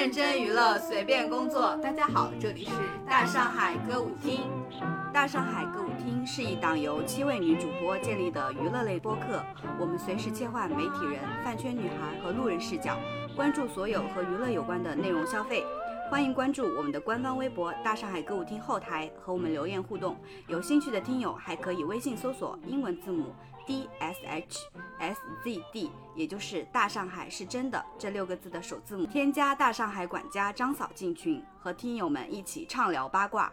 认真娱乐，随便工作。大家好，这里是大上海歌舞厅。大上海歌舞厅是一档由七位女主播建立的娱乐类播客。我们随时切换媒体人、饭圈女孩和路人视角，关注所有和娱乐有关的内容消费。欢迎关注我们的官方微博“大上海歌舞厅”后台，和我们留言互动。有兴趣的听友还可以微信搜索英文字母 D S H S Z D，也就是“大上海是真的”这六个字的首字母，添加大上海管家张嫂进群，和听友们一起畅聊八卦。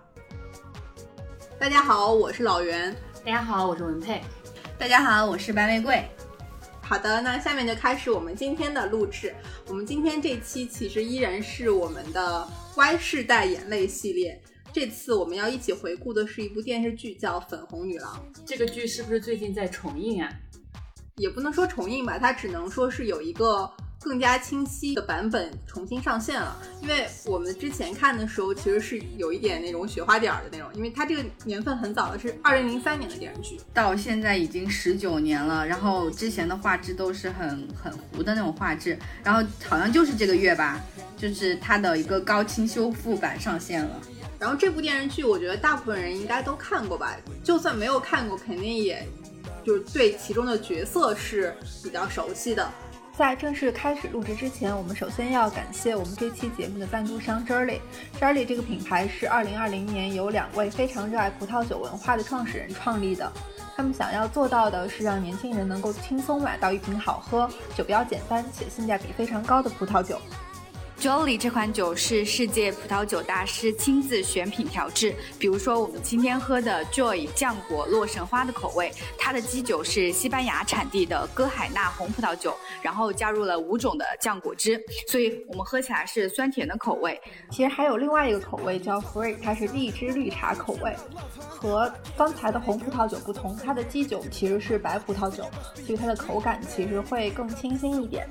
大家好，我是老袁。大家好，我是文佩。大家好，我是白玫瑰。好的，那下面就开始我们今天的录制。我们今天这期其实依然是我们的 Y 世代眼泪系列。这次我们要一起回顾的是一部电视剧，叫《粉红女郎》。这个剧是不是最近在重映啊？也不能说重映吧，它只能说是有一个。更加清晰的版本重新上线了，因为我们之前看的时候其实是有一点那种雪花点儿的那种，因为它这个年份很早了，是二零零三年的电视剧，到现在已经十九年了。然后之前的画质都是很很糊的那种画质，然后好像就是这个月吧，就是它的一个高清修复版上线了。然后这部电视剧，我觉得大部分人应该都看过吧，就算没有看过，肯定也就是对其中的角色是比较熟悉的。在正式开始录制之前，我们首先要感谢我们这期节目的赞助商 Jolly。Jolly 这个品牌是2020年由两位非常热爱葡萄酒文化的创始人创立的。他们想要做到的是让年轻人能够轻松买到一瓶好喝、酒标简单且性价比非常高的葡萄酒。Jolly 这款酒是世界葡萄酒大师亲自选品调制，比如说我们今天喝的 Joy 酱果洛神花的口味，它的基酒是西班牙产地的歌海纳红葡萄酒，然后加入了五种的酱果汁，所以我们喝起来是酸甜的口味。其实还有另外一个口味叫 Free，它是荔枝绿茶口味，和刚才的红葡萄酒不同，它的基酒其实是白葡萄酒，所以它的口感其实会更清新一点。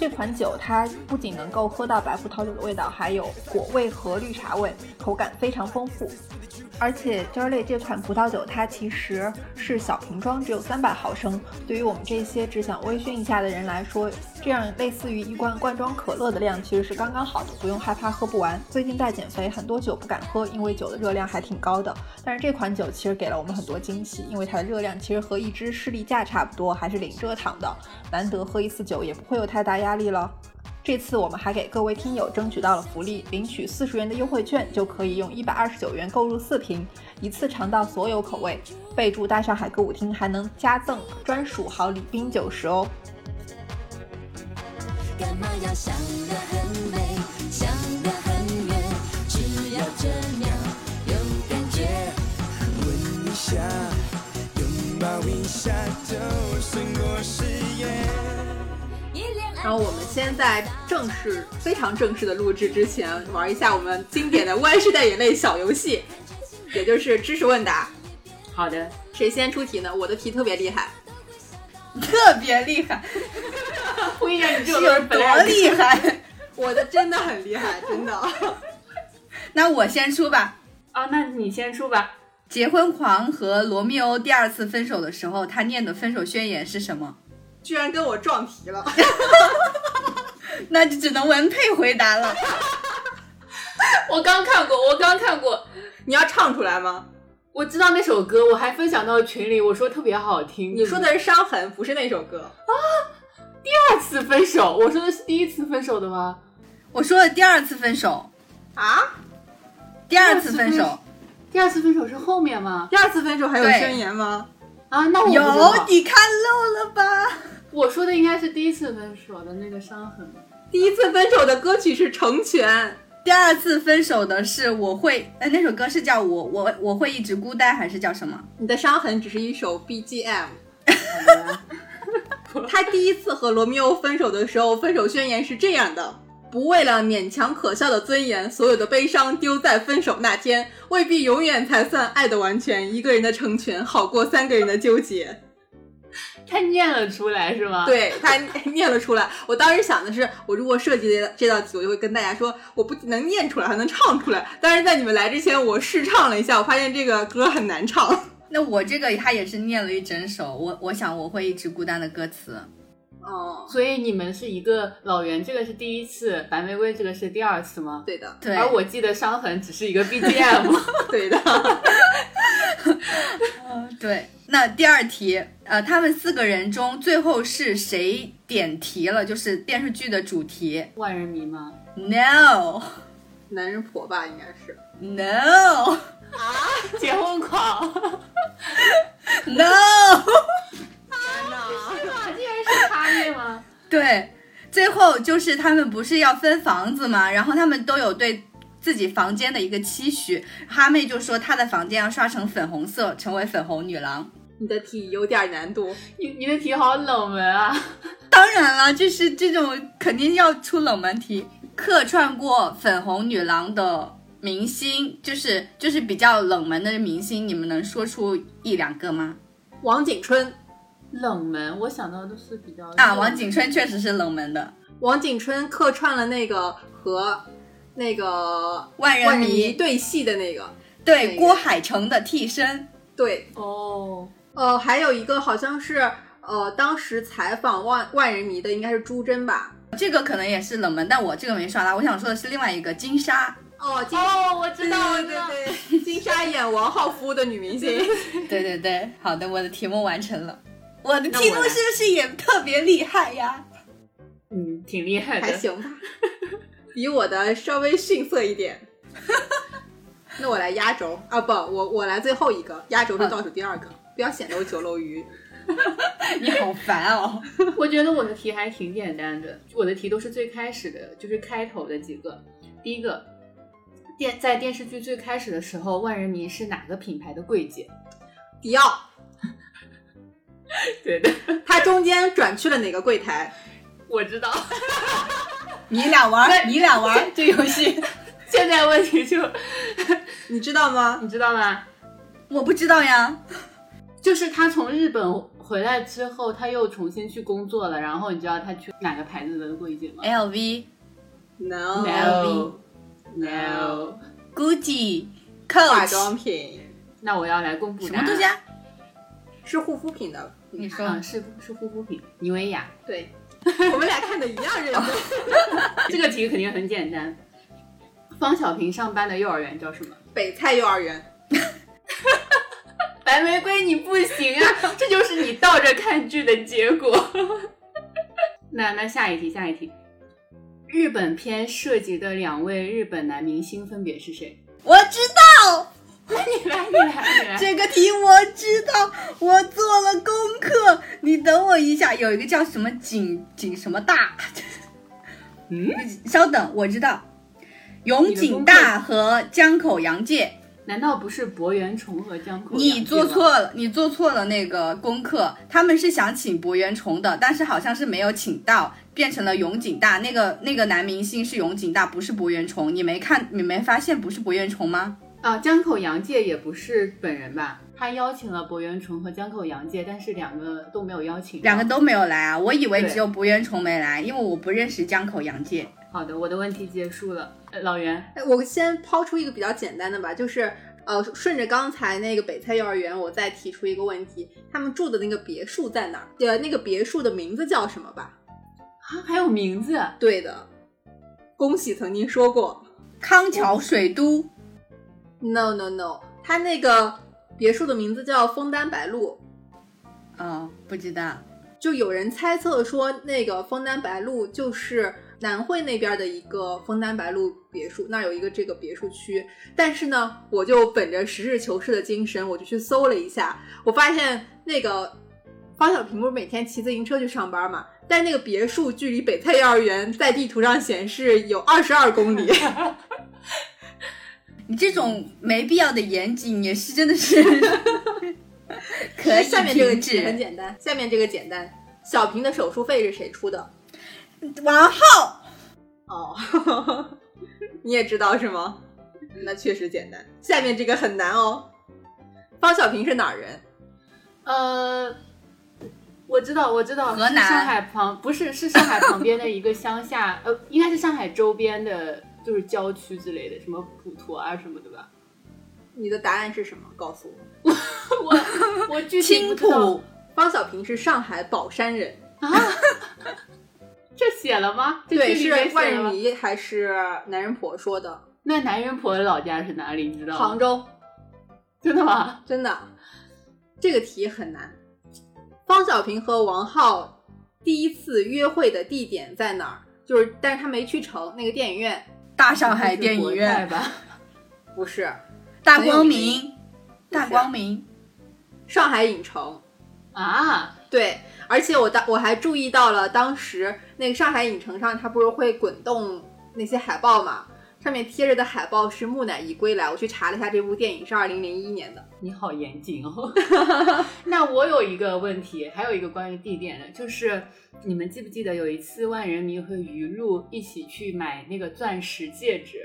这款酒它不仅能够喝到白葡萄酒的味道，还有果味和绿茶味，口感非常丰富。而且 j o l y 这款葡萄酒它其实是小瓶装，只有三百毫升。对于我们这些只想微醺一下的人来说，这样类似于一罐罐装可乐的量其实是刚刚好的，不用害怕喝不完。最近在减肥，很多酒不敢喝，因为酒的热量还挺高的。但是这款酒其实给了我们很多惊喜，因为它的热量其实和一支士力架差不多，还是零蔗糖的。难得喝一次酒，也不会有太大压力了。这次我们还给各位听友争取到了福利，领取四十元的优惠券就可以用一百二十九元购入四瓶，一次尝到所有口味。备注大上海歌舞厅还能加赠专属好礼冰九十哦。干嘛要想得很美，想得很远，只要这秒有感觉。吻一下，拥抱一下，就胜过誓。然后我们先在正式、非常正式的录制之前，玩一下我们经典的 万世代眼泪小游戏，也就是知识问答。好的，谁先出题呢？我的题特别厉害，特别厉害。我跟你讲，你这有多厉 害？我的真的很厉害，真的。那我先出吧。啊，那你先出吧。结婚狂和罗密欧第二次分手的时候，他念的分手宣言是什么？居然跟我撞题了，那就只能文佩回答了。我刚看过，我刚看过，你要唱出来吗？我知道那首歌，我还分享到群里，我说特别好听。你说的是伤痕，不是那首歌啊？第二次分手，我说的是第一次分手的吗？我说的第二次分手啊？第二次分手，第二次分手是后面吗？第二次分手还有宣言吗？啊，那我有你看漏了吧？我说的应该是第一次分手的那个伤痕。第一次分手的歌曲是《成全》，第二次分手的是我会，哎，那首歌是叫我我我会一直孤单还是叫什么？你的伤痕只是一首 BGM。他第一次和罗密欧分手的时候，分手宣言是这样的。不为了勉强可笑的尊严，所有的悲伤丢在分手那天，未必永远才算爱的完全。一个人的成全好过三个人的纠结。他念了出来是吗？对他 念了出来。我当时想的是，我如果设计这这道题，我就会跟大家说，我不能念出来，还能唱出来。但是在你们来之前，我试唱了一下，我发现这个歌很难唱。那我这个他也是念了一整首，我我想我会一直孤单的歌词。哦，所以你们是一个老袁，这个是第一次，白玫瑰这个是第二次吗？对的，对，而我记得伤痕只是一个 BGM。对的。对，那第二题，呃，他们四个人中最后是谁点题了？就是电视剧的主题万人迷吗？？No 男人婆吧，应该是。No 啊结婚狂，No，这竟然是差异吗？对，最后就是他们不是要分房子吗？然后他们都有对自己房间的一个期许。哈妹就说她的房间要刷成粉红色，成为粉红女郎。你的题有点难度，你你的题好冷门啊！当然了，就是这种肯定要出冷门题。客串过粉红女郎的明星，就是就是比较冷门的明星，你们能说出一两个吗？王景春。冷门，我想到的是比较啊，王景春确实是冷门的，王景春客串了那个和那个万人迷迷对戏的那个，对那个郭海城的替身。对，哦，呃，还有一个好像是呃，当时采访万万人迷的应该是朱桢吧？这个可能也是冷门，但我这个没刷到。我想说的是另外一个金莎，哦，金哦，我知道，我对。对对，金莎演王浩夫的女明星。对对对，好的，我的题目完成了。我的题目是不是也特别厉害呀？嗯，挺厉害的。还行吧，比我的稍微逊色一点。那我来压轴啊，不，我我来最后一个，压轴是倒数第二个，不要显得我九漏鱼。你好烦哦。我觉得我的题还挺简单的，我的题都是最开始的，就是开头的几个。第一个，电在电视剧最开始的时候，万人迷是哪个品牌的柜姐？迪奥，对的，他中间转去了哪个柜台？我知道。你俩玩儿，你俩玩儿这游戏，现在问题就，你知道吗？你知道吗？我不知道呀。就是他从日本回来之后，他又重新去工作了。然后你知道他去哪个牌子的柜姐吗 LV、No，？No No。Gucci、化妆品那我要来公布什么东西啊？是护肤品的。你说啊，是是护肤品，妮维雅。对，我们俩看的一样认真。这个题肯定很简单。方小平上班的幼儿园叫什么？北菜幼儿园，白玫瑰，你不行啊！这就是你倒着看剧的结果。那那下一题，下一题，日本片涉及的两位日本男明星分别是谁？我知道 你来，你来，你来。这个题，我知道，我做了功课。你等我一下，有一个叫什么景景什么大，嗯，稍等，我知道，永井大和江口洋介。难道不是博元崇和江口？你做错了，你做错了那个功课。他们是想请博元崇的，但是好像是没有请到，变成了永井大。那个那个男明星是永井大，不是博元崇。你没看，你没发现不是博元崇吗？啊，江口洋介也不是本人吧？他邀请了博元崇和江口洋介，但是两个都没有邀请。两个都没有来啊！我以为只有博元崇没来，因为我不认识江口洋介。好的，我的问题结束了。呃老袁，哎我先抛出一个比较简单的吧，就是呃，顺着刚才那个北蔡幼儿园，我再提出一个问题：他们住的那个别墅在哪儿？呃，那个别墅的名字叫什么吧？啊，还有名字？对的，恭喜曾经说过。康桥水都 No No No，他那个别墅的名字叫枫丹白露。哦，不知道。就有人猜测说，那个枫丹白露就是南汇那边的一个枫丹白露别墅，那儿有一个这个别墅区。但是呢，我就本着实事求是的精神，我就去搜了一下，我发现那个方小平不是每天骑自行车去上班嘛，但那个别墅距离北菜幼儿园在地图上显示有二十二公里。你这种没必要的严谨也是真的是 可以下面这个停题很。简单，下面这个简单，小平的手术费是谁出的？王浩，哦，你也知道是吗？那确实简单。下面这个很难哦。方小平是哪儿人？呃，我知道，我知道，河南上海旁不是是上海旁边的一个乡下，呃，应该是上海周边的，就是郊区之类的，什么普陀啊什么的吧。你的答案是什么？告诉我。我我具体青不知道浦，方小平是上海宝山人。啊，这写了吗？这对，是万人迷还是男人婆说的？那男人婆的老家是哪里？你知道吗？杭州，真的吗？真的，这个题很难。方小平和王浩第一次约会的地点在哪儿？就是，但是他没去成那个电影院，大上海电影院，吧？不是大光明，大光明，上海影城。啊，对，而且我当我还注意到了，当时那个上海影城上，它不是会滚动那些海报嘛？上面贴着的海报是《木乃伊归来》，我去查了一下，这部电影是二零零一年的。你好严谨哦。那我有一个问题，还有一个关于地点的，就是你们记不记得有一次万人迷和余露一起去买那个钻石戒指？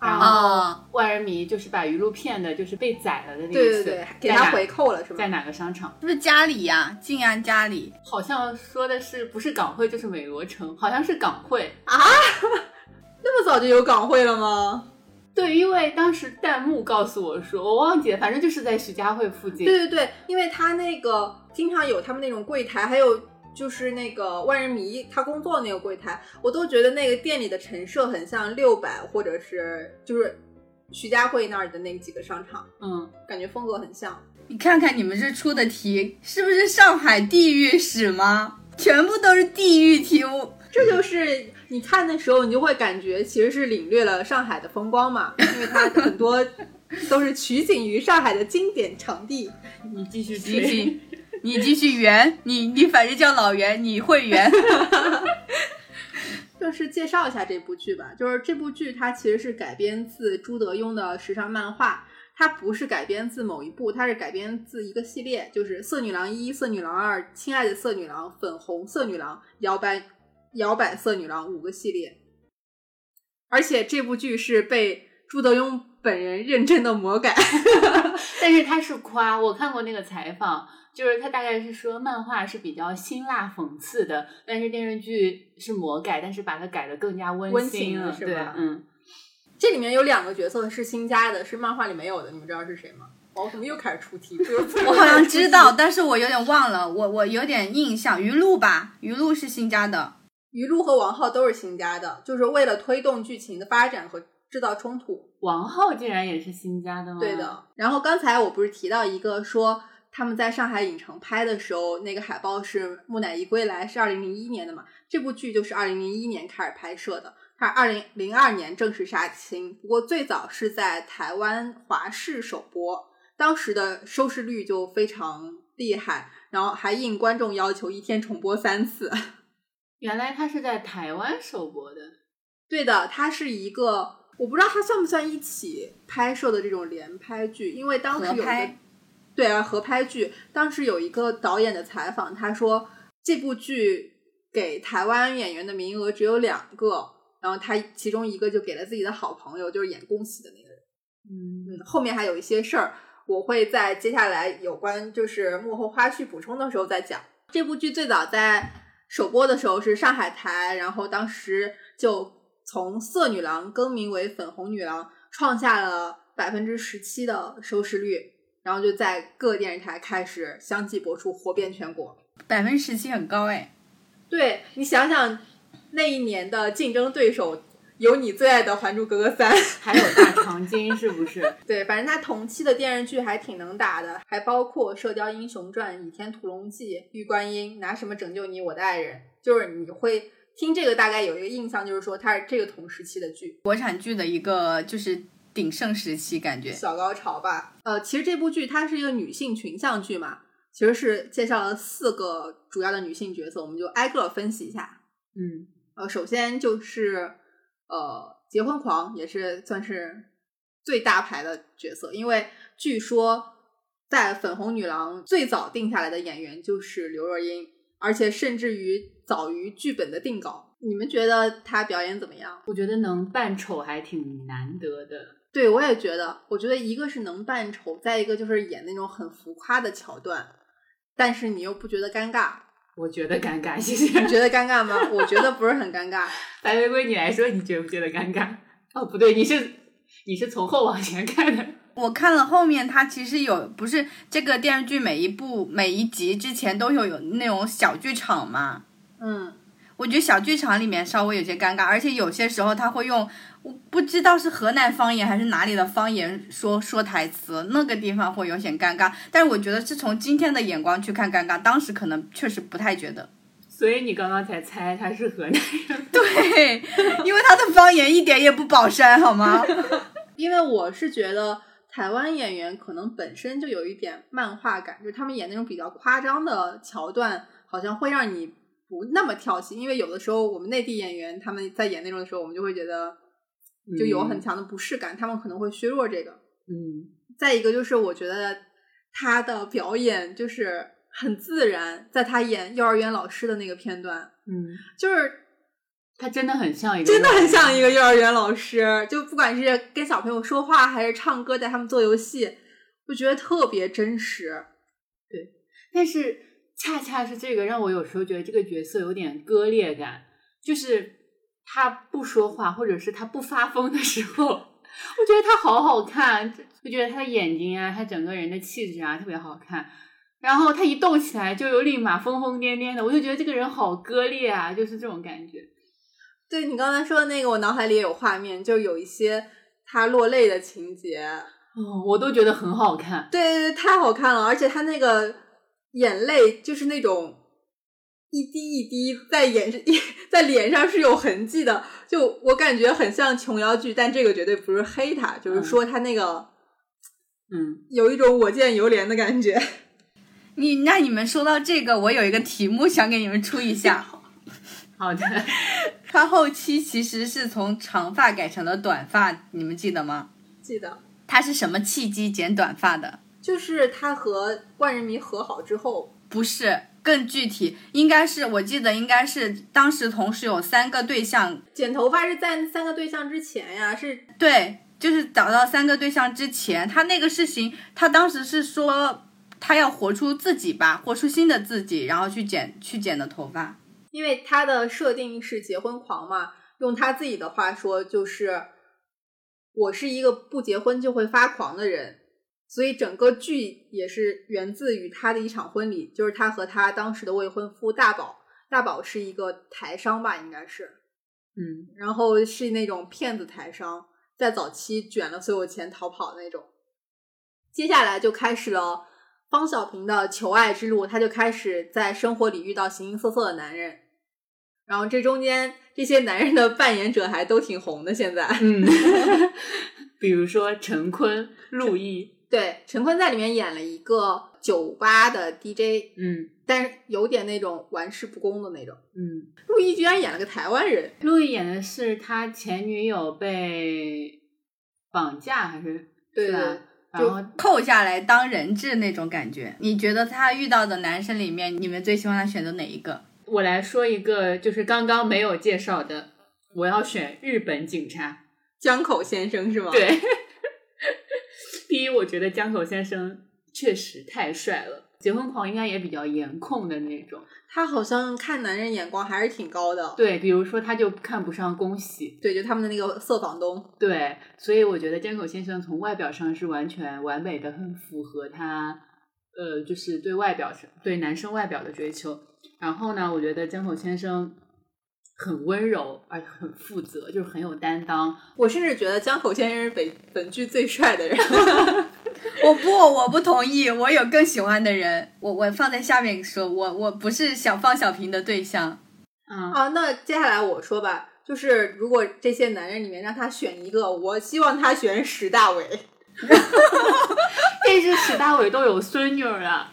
然后啊万人迷就是把鱼露骗的，就是被宰了的那一次，对对对，给他回扣了是吧？在哪个商场？是不是家里呀？静安家里，好像说的是不是港汇就是美罗城，好像是港汇啊。那么早就有港汇了吗？对，因为当时弹幕告诉我说，我忘记了，反正就是在徐家汇附近。对对对，因为他那个经常有他们那种柜台，还有就是那个万人迷他工作的那个柜台，我都觉得那个店里的陈设很像六百或者是就是徐家汇那儿的那几个商场，嗯，感觉风格很像。你看看你们这出的题，是不是上海地狱史吗？全部都是地狱题目。这就是你看的时候，你就会感觉其实是领略了上海的风光嘛，因为它很多 都是取景于上海的经典场地。你继续你追。你继续圆，你你反正叫老袁，你会圆。就是介绍一下这部剧吧，就是这部剧它其实是改编自朱德庸的时尚漫画，它不是改编自某一部，它是改编自一个系列，就是《色女郎一》《色女郎二》《亲爱的色女郎》《粉红色女郎》《摇摆摇摆色女郎》五个系列，而且这部剧是被朱德庸本人认真的魔改。但是他是夸，我看过那个采访，就是他大概是说漫画是比较辛辣讽刺的，但是电视剧是魔改，但是把它改的更加温温馨了，是吧，嗯，这里面有两个角色是新加的，是漫画里没有的，你们知道是谁吗？我怎么又开始出题？我好像知道，但是我有点忘了，我我有点印象，于露吧，于露是新加的。于露和王浩都是新加的，就是为了推动剧情的发展和制造冲突。王浩竟然也是新加的吗？对的。然后刚才我不是提到一个说他们在上海影城拍的时候，那个海报是《木乃伊归来》，是二零零一年的嘛？这部剧就是二零零一年开始拍摄的，它二零零二年正式杀青。不过最早是在台湾华视首播，当时的收视率就非常厉害，然后还应观众要求一天重播三次。原来他是在台湾首播的，对的，它是一个，我不知道它算不算一起拍摄的这种连拍剧，因为当时有一个对啊合拍剧，当时有一个导演的采访，他说这部剧给台湾演员的名额只有两个，然后他其中一个就给了自己的好朋友，就是演宫喜的那个人。嗯，嗯，后面还有一些事儿，我会在接下来有关就是幕后花絮补充的时候再讲。这部剧最早在首播的时候是上海台，然后当时就从色女郎更名为粉红女郎，创下了百分之十七的收视率，然后就在各电视台开始相继播出，火遍全国。百分之十七很高哎，对你想想，那一年的竞争对手有你最爱的《还珠格格三》。还有大长今是不是？对，反正他同期的电视剧还挺能打的，还包括《射雕英雄传》《倚天屠龙记》《玉观音》，拿什么拯救你，我的爱人，就是你会听这个大概有一个印象，就是说它是这个同时期的剧，国产剧的一个就是鼎盛时期，感觉。小高潮吧。呃，其实这部剧它是一个女性群像剧嘛，其实是介绍了四个主要的女性角色，我们就挨个分析一下。嗯，呃，首先就是呃，结婚狂也是算是最大牌的角色，因为据说在粉红女郎最早定下来的演员就是刘若英，而且甚至于早于剧本的定稿。你们觉得她表演怎么样？我觉得能扮丑还挺难得的。对我也觉得，我觉得一个是能扮丑，再一个就是演那种很浮夸的桥段，但是你又不觉得尴尬。我觉得尴尬，谢谢。你觉得尴尬吗？我觉得不是很尴尬。白玫瑰，你来说，你觉不觉得尴尬？哦，不对，你是你是从后往前看的。我看了后面，它其实有不是这个电视剧每一部每一集之前都有有那种小剧场嘛。嗯，我觉得小剧场里面稍微有些尴尬，而且有些时候他会用我不知道是河南方言还是哪里的方言说说台词，那个地方会有些尴尬。但是我觉得是从今天的眼光去看尴尬，当时可能确实不太觉得。所以你刚刚才猜他是河南人，对，因为他的方言一点也不保山，好吗？因为我是觉得台湾演员可能本身就有一点漫画感，就是他们演那种比较夸张的桥段，好像会让你不那么跳戏。因为有的时候我们内地演员他们在演那种的时候，我们就会觉得就有很强的不适感，他们可能会削弱这个。嗯再一个就是我觉得他的表演就是很自然，在他演幼儿园老师的那个片段，嗯，就是他真的很像一个，真的很像一个幼儿园老师，就不管是跟小朋友说话，还是唱歌，带他们做游戏，我觉得特别真实。对但是恰恰是这个让我有时候觉得这个角色有点割裂感，就是他不说话或者是他不发疯的时候，我觉得他好好看，就觉得他的眼睛啊，他整个人的气质啊特别好看。然后他一动起来就有立马疯疯癫癫的，我就觉得这个人好割裂啊，就是这种感觉。对你刚才说的那个，我脑海里也有画面，就有一些他落泪的情节。哦，我都觉得很好看。对对对，太好看了，而且他那个眼泪就是那种一滴一滴在眼在脸上是有痕迹的，就我感觉很像琼瑶剧，但这个绝对不是黑他，就是说他那个嗯，有一种我见犹怜的感觉。你那你们说到这个，我有一个题目想给你们出一下。好的。他后期其实是从长发改成了短发，你们记得吗？记得，他是什么契机剪短发的？就是他和万人迷和好之后，不是，更具体，应该是我记得应该是当时同时有三个对象，剪头发是在三个对象之前呀，是对，就是找到三个对象之前，他那个事情，他当时是说他要活出自己吧，活出新的自己，然后去剪去剪的头发。因为他的设定是结婚狂嘛，用他自己的话说就是，我是一个不结婚就会发狂的人，所以整个剧也是源自于他的一场婚礼，就是他和他当时的未婚夫大宝，大宝是一个台商吧，应该是，嗯，然后是那种骗子台商，在早期卷了所有钱逃跑的那种。接下来就开始了方小平的求爱之路，他就开始在生活里遇到形形色色的男人，然后这中间这些男人的扮演者还都挺红的。现在，嗯，比如说陈坤、陆毅，对陈坤在里面演了一个酒吧的 DJ，嗯但是有点那种玩世不恭的那种。嗯，陆毅居然演了个台湾人，陆毅演的是他前女友被绑架还是对是吧对就然后扣下来当人质那种感觉。你觉得他遇到的男生里面，你们最希望他选择哪一个？我来说一个，就是刚刚没有介绍的，我要选日本警察。江口先生是吗？，对，第一，我觉得江口先生确实太帅了，结婚狂应该也比较颜控的那种。他好像看男人眼光还是挺高的。对，比如说他就看不上恭喜，对，就他们的那个色房东。对，所以我觉得江口先生从外表上是完全完美的，很符合他，呃，就是对外表上对男生外表的追求。然后呢，我觉得江口先生很温柔，而且很负责，就是很有担当。我甚至觉得江口先生是本本剧最帅的人。我不，我不同意，我有更喜欢的人，我我放在下面说，我我不是想放小平的对象。嗯，啊，那接下来我说吧，就是如果这些男人里面让他选一个，我希望他选史大伟。但是史大伟都有孙女儿了。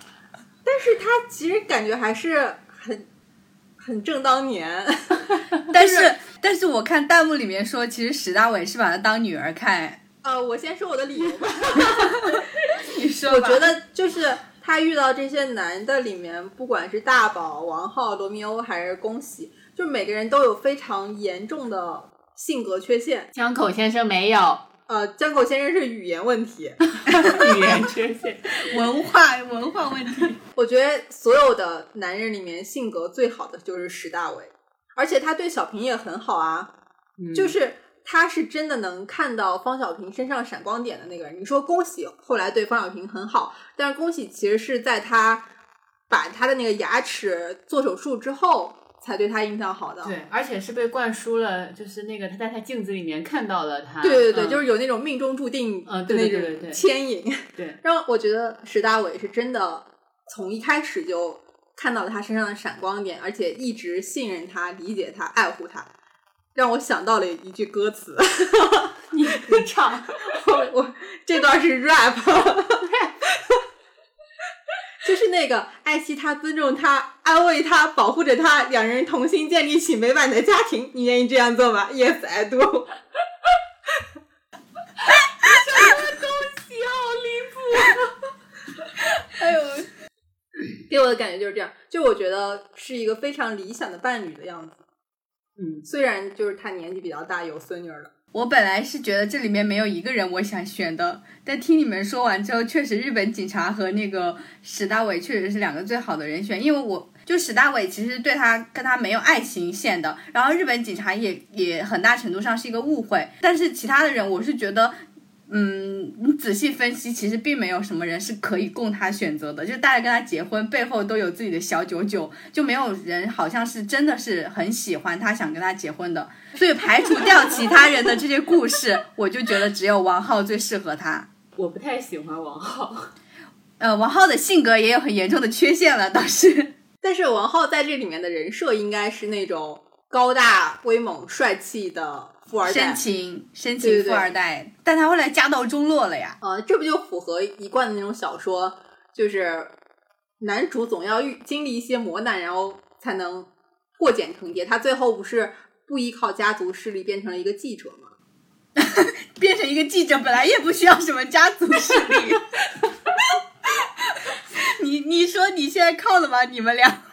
但是他其实感觉还是很很正当年。但是但是我看弹幕里面说，其实史大伟是把他当女儿看。呃，我先说我的理由吧。你说吧，我觉得就是他遇到这些男的里面，不管是大宝、王浩、罗密欧还是恭喜，就每个人都有非常严重的性格缺陷。江口先生没有呃，江口先生是语言问题。语言缺陷。文化文化问题。我觉得所有的男人里面性格最好的就是石大伟，而且他对小平也很好啊，嗯就是他是真的能看到方小平身上闪光点的那个人。你说恭喜后来对方小平很好，但是恭喜其实是在他把他的那个牙齿做手术之后，才对他印象好的。对，而且是被灌输了，就是那个他在他镜子里面看到了他。对对对，嗯就是有那种命中注定嗯对对对对对种牵引。对，让我觉得石大伟是真的从一开始就看到了他身上的闪光点，而且一直信任他、理解他、爱护他，让我想到了一句歌词。你你唱，我我这段是 rap，就是那个爱惜他、尊重他、安慰他、保护着他，两人同心建立起美满的家庭。你愿意这样做吗？Yes, I do。什么东西，好离谱哎呦，给我的感觉就是这样，就我觉得是一个非常理想的伴侣的样子。嗯，虽然就是他年纪比较大，有孙女儿了。我本来是觉得这里面没有一个人我想选的，但听你们说完之后，确实日本警察和那个史大伟确实是两个最好的人选，因为我就史大伟其实对他跟他没有爱情线的，然后日本警察也也很大程度上是一个误会，但是其他的人我是觉得。嗯，你仔细分析，其实并没有什么人是可以供他选择的，就大家跟他结婚背后都有自己的小九九，就没有人好像是真的是很喜欢他，想跟他结婚的。所以排除掉其他人的这些故事，我就觉得只有王浩最适合他。我不太喜欢王浩。呃，王浩的性格也有很严重的缺陷了，倒是。但是王浩在这里面的人设应该是那种高大威猛、帅气的富二代深。情深情富二代，但他后来家道中落了呀。呃，这不就符合一贯的那种小说，就是男主总要遇经历一些磨难，然后才能破茧成蝶。他最后不是不依靠家族势力变成了一个记者吗？变成一个记者本来也不需要什么家族势力。你你说你现在靠了吗？你们俩？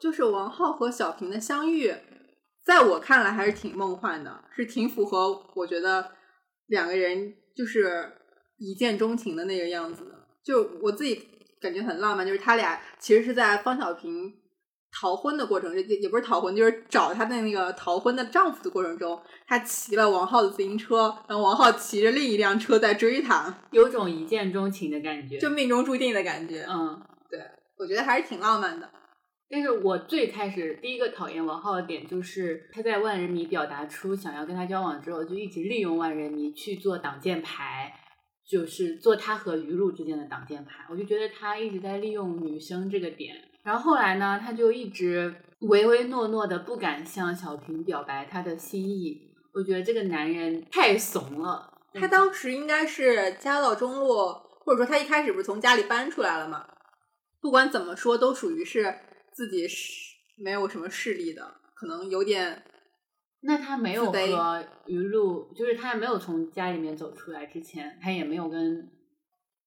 就是王浩和小平的相遇，在我看来还是挺梦幻的，是挺符合我觉得两个人就是一见钟情的那个样子的。就我自己感觉很浪漫，就是他俩其实是在方小平逃婚的过程，也也不是逃婚，就是找她的那个逃婚的丈夫的过程中，她骑了王浩的自行车，然后王浩骑着另一辆车在追她，有种一见钟情的感觉。就命中注定的感觉。嗯，对我觉得还是挺浪漫的。但是我最开始第一个讨厌王浩的点就是他在万人迷表达出想要跟他交往之后，就一直利用万人迷去做挡箭牌，就是做他和于露之间的挡箭牌。我就觉得他一直在利用女生这个点。然后后来呢，他就一直唯唯诺诺的不敢向小平表白他的心意。我觉得这个男人太怂了。他当时应该是家道中落，或者说他一开始不是从家里搬出来了嘛？不管怎么说，都属于是自己是没有什么势力的，可能有点那他没有和于露，就是他没有从家里面走出来之前，他也没有跟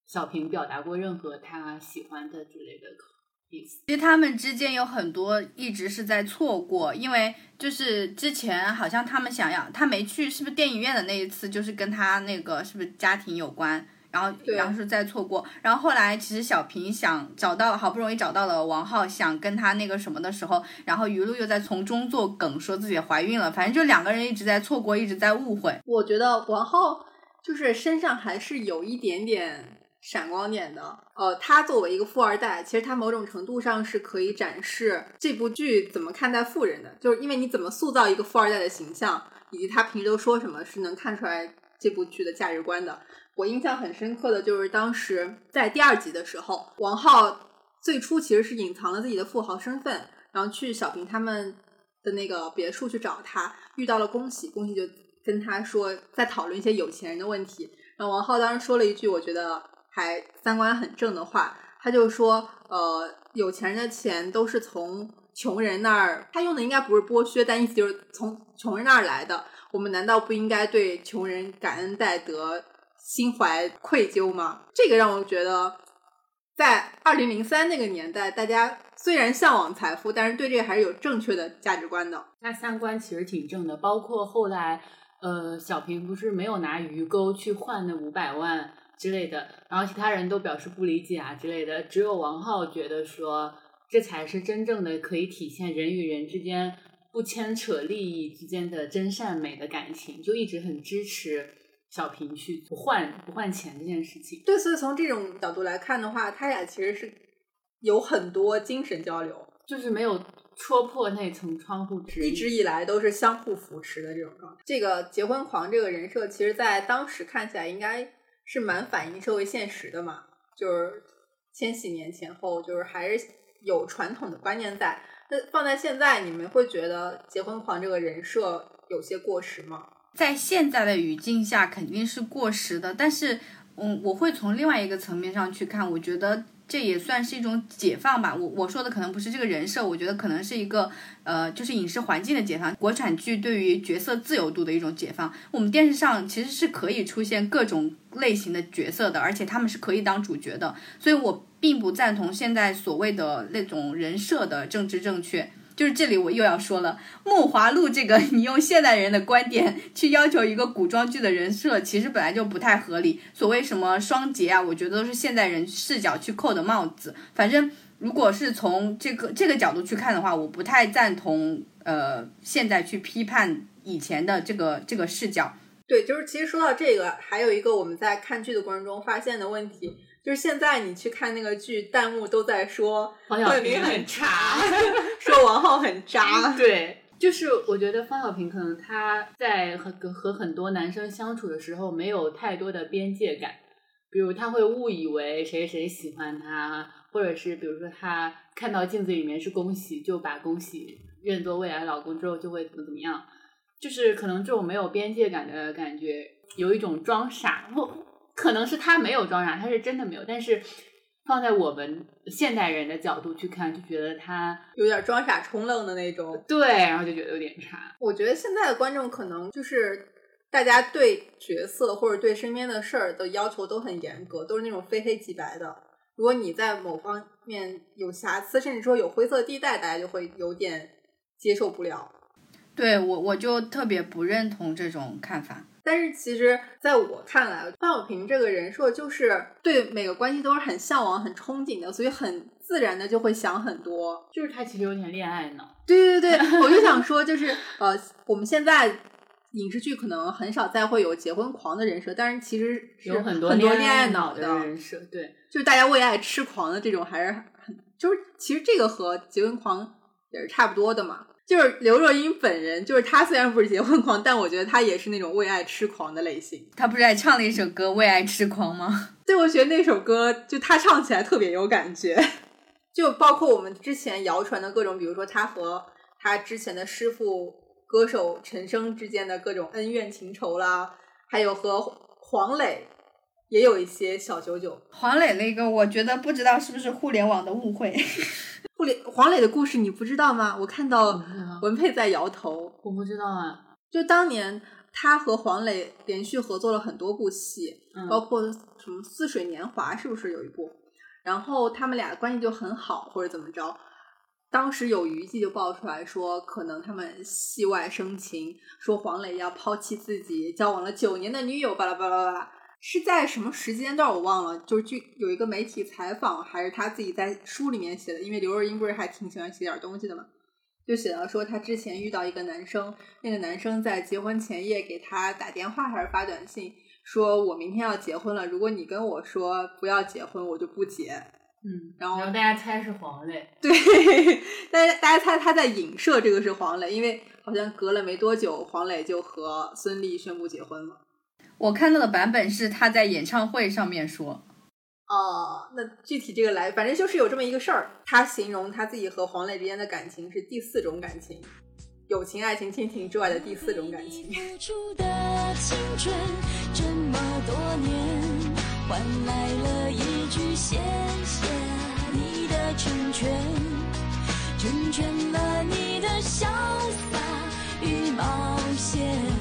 小平表达过任何他喜欢的之类的意思。其实他们之间有很多一直是在错过，因为就是之前好像他们想要他没去，是不是电影院的那一次就是跟他那个是不是家庭有关？然后，对然后是再错过，然后后来其实小平想找到，好不容易找到了王浩，想跟他那个什么的时候，然后于露又在从中作梗，说自己怀孕了，反正就两个人一直在错过，一直在误会。我觉得王浩就是身上还是有一点点闪光点的。呃，他作为一个富二代，其实他某种程度上是可以展示这部剧怎么看待富人的，就是因为你怎么塑造一个富二代的形象，以及他平时都说什么，是能看出来这部剧的价值观的。我印象很深刻的就是当时在第二集的时候，王浩最初其实是隐藏了自己的富豪身份，然后去小平他们的那个别墅去找他，遇到了恭喜，恭喜就跟他说在讨论一些有钱人的问题，然后王浩当时说了一句我觉得还三观很正的话，他就说呃有钱人的钱都是从穷人那儿，他用的应该不是剥削，但意思就是从穷人那儿来的，我们难道不应该对穷人感恩戴德？心怀愧疚吗？这个让我觉得，在二零零三那个年代，大家虽然向往财富，但是对这个还是有正确的价值观的。那三观其实挺正的，包括后来，呃，小平不是没有拿鱼钩去换那五百万之类的，然后其他人都表示不理解啊之类的，只有王浩觉得说这才是真正的可以体现人与人之间不牵扯利益之间的真善美的感情，就一直很支持。小平去不换不换钱这件事情，对，所以从这种角度来看的话，他俩其实是有很多精神交流，就是没有戳破那层窗户纸，一直以来都是相互扶持的这种状态。这个结婚狂这个人设，其实在当时看起来应该是蛮反映社会现实的嘛，就是千禧年前后，就是还是有传统的观念在。那放在现在，你们会觉得结婚狂这个人设有些过时吗？在现在的语境下，肯定是过时的。但是，嗯，我会从另外一个层面上去看，我觉得这也算是一种解放吧。我我说的可能不是这个人设，我觉得可能是一个呃，就是影视环境的解放，国产剧对于角色自由度的一种解放。我们电视上其实是可以出现各种类型的角色的，而且他们是可以当主角的。所以我并不赞同现在所谓的那种人设的政治正确。就是这里，我又要说了，《梦华录》这个，你用现代人的观点去要求一个古装剧的人设，其实本来就不太合理。所谓什么双节啊，我觉得都是现代人视角去扣的帽子。反正如果是从这个这个角度去看的话，我不太赞同。呃，现在去批判以前的这个这个视角。对，就是其实说到这个，还有一个我们在看剧的过程中发现的问题。就是现在你去看那个剧，弹幕都在说方小平很渣，说王浩很渣。对，就是我觉得方小平可能他在和和很多男生相处的时候没有太多的边界感，比如他会误以为谁谁喜欢他，或者是比如说他看到镜子里面是恭喜，就把恭喜认作未来老公之后就会怎么怎么样，就是可能这种没有边界感的感觉，有一种装傻不。可能是他没有装傻，他是真的没有。但是放在我们现代人的角度去看，就觉得他有点装傻充愣的那种。对，然后就觉得有点差。我觉得现在的观众可能就是大家对角色或者对身边的事儿的要求都很严格，都是那种非黑即白的。如果你在某方面有瑕疵，甚至说有灰色地带，大家就会有点接受不了。对我，我就特别不认同这种看法。但是其实，在我看来，范小平这个人设就是对每个关系都是很向往、很憧憬的，所以很自然的就会想很多。就是他其实有点恋爱脑。对对对，我就想 说，就是呃，我们现在影视剧可能很少再会有结婚狂的人设，但是其实有很多很多恋爱脑的人设。对，就是大家为爱痴狂的这种，还是很就是其实这个和结婚狂也是差不多的嘛。就是刘若英本人，就是她虽然不是结婚狂，但我觉得她也是那种为爱痴狂的类型。她不是还唱了一首歌《为爱痴狂》吗？对，我觉得那首歌就她唱起来特别有感觉。就包括我们之前谣传的各种，比如说她和她之前的师傅歌手陈升之间的各种恩怨情仇啦，还有和黄磊也有一些小九九。黄磊那个，我觉得不知道是不是互联网的误会。互联黄磊的故事你不知道吗？我看到文佩在摇头，我不知道啊。就当年他和黄磊连续合作了很多部戏，包括什么《似水年华》是不是有一部？然后他们俩关系就很好，或者怎么着？当时有娱记就爆出来说，可能他们戏外生情，说黄磊要抛弃自己交往了九年的女友，巴拉巴拉巴拉。是在什么时间段我忘了，就是据有一个媒体采访，还是他自己在书里面写的。因为刘若英不是还挺喜欢写点东西的嘛，就写到说他之前遇到一个男生，那个男生在结婚前夜给他打电话还是发短信，说我明天要结婚了，如果你跟我说不要结婚，我就不结。嗯，然后大家猜是黄磊，对，大家大家猜他在影射这个是黄磊，因为好像隔了没多久，黄磊就和孙俪宣布结婚了。我看到的版本是他在演唱会上面说，哦，那具体这个来，反正就是有这么一个事儿。他形容他自己和黄磊之间的感情是第四种感情，友情、爱情、亲情之外的第四种感情。这么多年，换来了一句谢谢你的成全，成全了你的潇洒与冒险。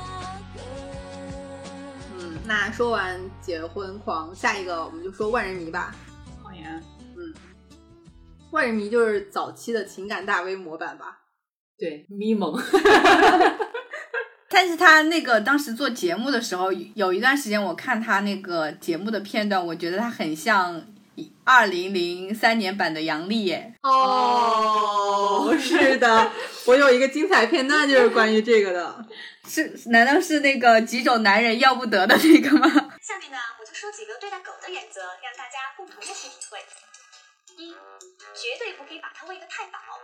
那说完结婚狂，下一个我们就说万人迷吧。好呀，嗯，万人迷就是早期的情感大 V 模板吧。对，咪蒙。但是他那个当时做节目的时候，有一段时间我看他那个节目的片段，我觉得他很像二零零三年版的杨笠耶。哦，是的，我有一个精彩片段就是关于这个的，是难道是那个几种男人要不得的那个吗？下面呢，我就说几个对待狗的原则，让大家共同的去体会。一，绝对不可以把它喂得太饱。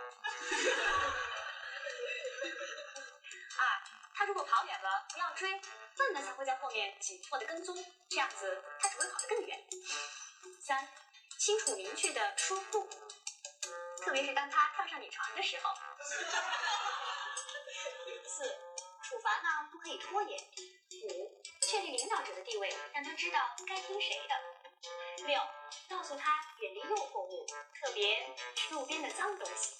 二，它如果跑远了，不要追，笨的才会在后面紧迫的跟踪，这样子它只会跑得更远。三，清楚明确的说不，特别是当它跳上你床的时候。四，处罚呢不可以拖延。五，确定领导者的地位，让他知道该听谁的。六，告诉他远离诱惑物，特别是路边的脏东西。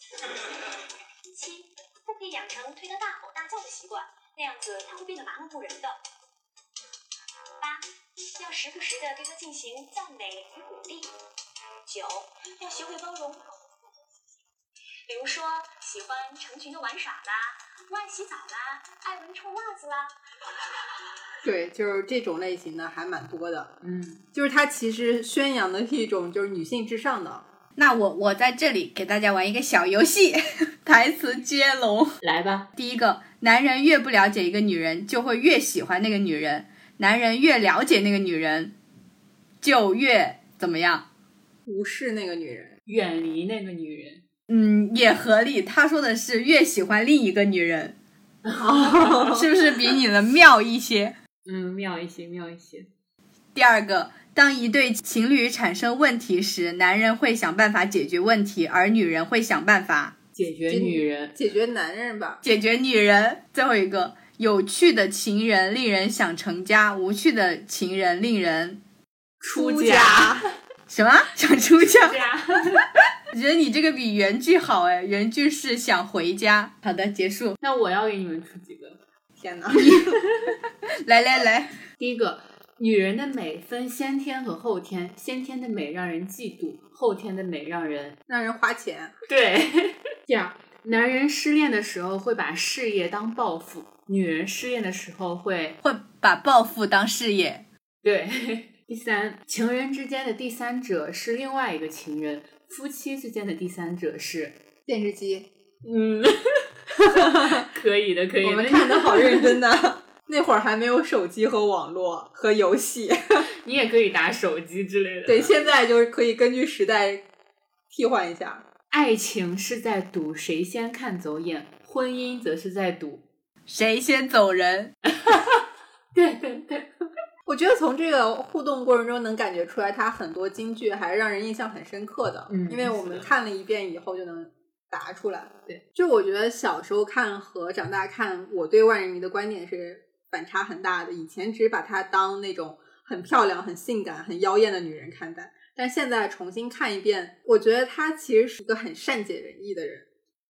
七，不可以养成对他大吼大叫的习惯，那样子他会变得麻木不仁的。八，要时不时的对他进行赞美与鼓励。九，要学会包容比如说喜欢成群的玩耍啦，不爱洗澡啦，爱闻臭袜子啦。对，就是这种类型的还蛮多的。嗯，就是它其实宣扬的是一种就是女性至上的。那我我在这里给大家玩一个小游戏，台词接龙。来吧。第一个，男人越不了解一个女人，就会越喜欢那个女人；男人越了解那个女人，就越怎么样？无视那个女人，远离那个女人。嗯，也合理。他说的是越喜欢另一个女人，是不是比你的妙一些？嗯，妙一些，妙一些。第二个，当一对情侣产生问题时，男人会想办法解决问题，而女人会想办法解决女人，解决男人吧，解决女人。最后一个，有趣的情人令人想成家，无趣的情人令人出家。什么？想出家？家。我 觉得你这个比原句好哎，原句是想回家。好的，结束。那我要给你们出几个。天哪！来来来，第一个，女人的美分先天和后天，先天的美让人嫉妒，后天的美让人让人花钱。对。第二，男人失恋的时候会把事业当报复，女人失恋的时候会会把报复当事业。对。第三，情人之间的第三者是另外一个情人，夫妻之间的第三者是电视机。嗯，可以的，可以的。我们看的好认真的，那会儿还没有手机和网络和游戏，你也可以打手机之类的。对，现在就是可以根据时代替换一下。爱情是在赌谁先看走眼，婚姻则是在赌谁先走人。对对对。我觉得从这个互动过程中能感觉出来，他很多金句还是让人印象很深刻的。嗯，因为我们看了一遍以后就能答出来。对，就我觉得小时候看和长大看，我对万人迷的观点是反差很大的。以前只把她当那种很漂亮、很性感、很妖艳的女人看待，但现在重新看一遍，我觉得她其实是一个很善解人意的人，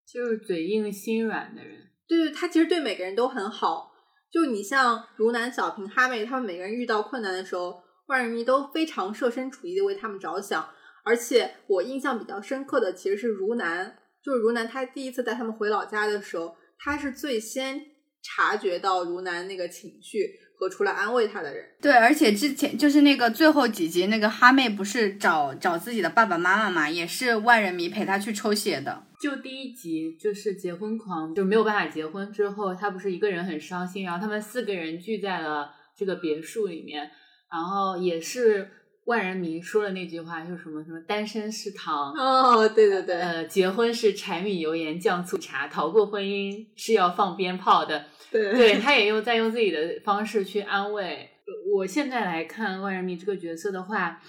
就是嘴硬心软的人。对对，她其实对每个人都很好。就你像如南、小平、哈妹，他们每个人遇到困难的时候，万人迷都非常设身处地的为他们着想。而且我印象比较深刻的其实是如南，就是如南，他第一次带他们回老家的时候，他是最先察觉到如南那个情绪和出来安慰他的人。对，而且之前就是那个最后几集，那个哈妹不是找找自己的爸爸妈妈嘛，也是万人迷陪她去抽血的。就第一集就是结婚狂，就没有办法结婚之后，她不是一个人很伤心，然后他们四个人聚在了这个别墅里面，然后也是万人迷说了那句话，就是什么什么单身是糖哦，对对对，呃，结婚是柴米油盐酱醋茶，逃过婚姻是要放鞭炮的，对，对，他也用在用自己的方式去安慰。我现在来看万人迷这个角色的话，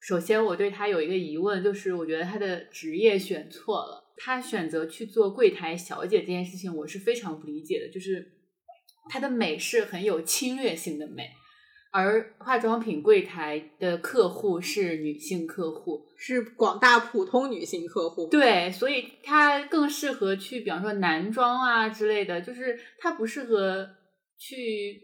首先我对他有一个疑问，就是我觉得他的职业选错了。她选择去做柜台小姐这件事情，我是非常不理解的。就是她的美是很有侵略性的美，而化妆品柜台的客户是女性客户，是广大普通女性客户。对，所以它更适合去，比方说男装啊之类的，就是它不适合去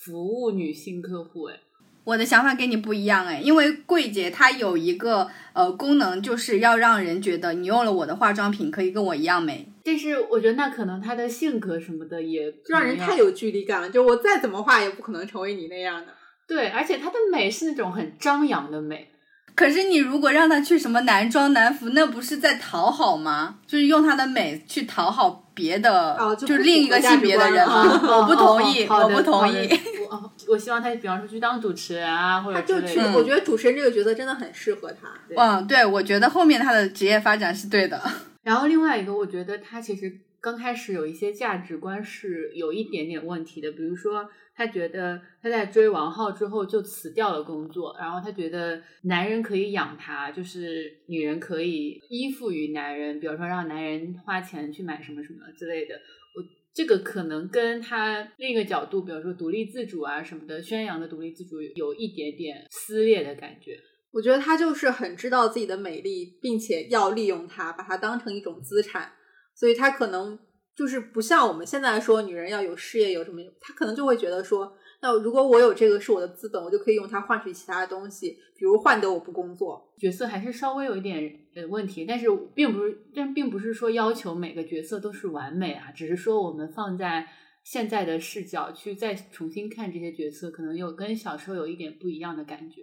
服务女性客户。哎。我的想法跟你不一样哎，因为柜姐她有一个呃功能，就是要让人觉得你用了我的化妆品可以跟我一样美。但是我觉得那可能他的性格什么的也让人太有距离感了。就我再怎么画，也不可能成为你那样的。对，而且他的美是那种很张扬的美。可是你如果让他去什么男装男服，那不是在讨好吗？就是用他的美去讨好别的，哦就不是另一个性别的人吗？我不同意，我不同意。我哦我希望他，比方说去当主持人啊，或者他就去，之类的。我觉得主持人这个角色真的很适合他。嗯，对，我觉得后面他的职业发展是对的。然后另外一个，我觉得他其实刚开始有一些价值观是有一点点问题的，比如说他觉得他在追王浩之后就辞掉了工作，然后他觉得男人可以养他，就是女人可以依附于男人，比如说让男人花钱去买什么什么之类的。我这个可能跟他另一个角度，比如说独立自主啊什么的，宣扬的独立自主有一点点撕裂的感觉。我觉得他就是很知道自己的美丽，并且要利用它，把它当成一种资产，所以他可能就是不像我们现在说女人要有事业有什么，他可能就会觉得说，那如果我有这个是我的资本，我就可以用它换取其他的东西，比如换得我不工作。角色还是稍微有一点呃问题，但是并不是，但并不是说要求每个角色都是完美啊，只是说我们放在现在的视角去再重新看这些角色，可能有跟小时候有一点不一样的感觉。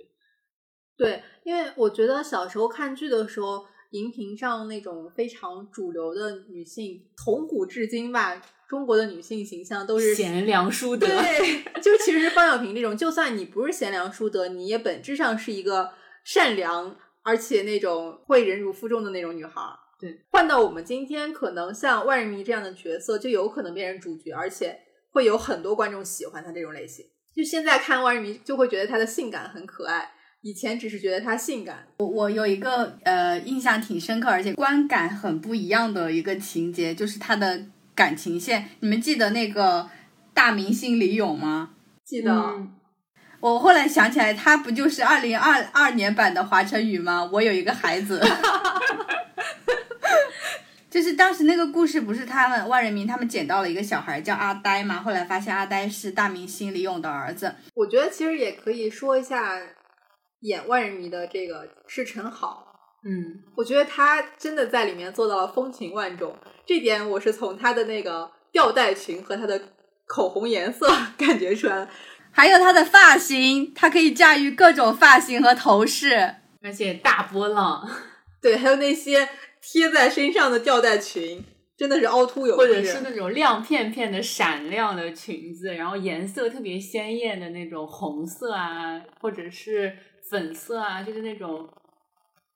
对，因为我觉得小时候看剧的时候，荧屏上那种非常主流的女性，从古至今吧，中国的女性形象都是贤良淑德，对，就其实方小平这种，就算你不是贤良淑德，你也本质上是一个善良，而且那种会忍辱负重的那种女孩儿。对，换到我们今天，可能像万人迷这样的角色，就有可能变成主角，而且会有很多观众喜欢她这种类型。就现在看万人迷，就会觉得她的性感很可爱，以前只是觉得她性感。我我有一个呃印象挺深刻，而且观感很不一样的一个情节，就是他的感情线。你们记得那个大明星李咏吗？记得、嗯我后来想起来，他不就是二零二二年版的华晨宇吗？我有一个孩子，就是当时那个故事，不是他们万人迷他们捡到了一个小孩叫阿呆嘛，后来发现阿呆是大明星李咏的儿子。我觉得其实也可以说一下演万人迷的这个是陈好。嗯，我觉得他真的在里面做到了风情万种，这点我是从他的那个吊带裙和他的口红颜色 感觉出来了。还有他的发型，他可以驾驭各种发型和头饰。而且大波浪，对，还有那些贴在身上的吊带裙，真的是凹凸有致。或者是那种亮片片的闪亮的裙子，然后颜色特别鲜艳的那种红色啊，或者是粉色啊，就是那种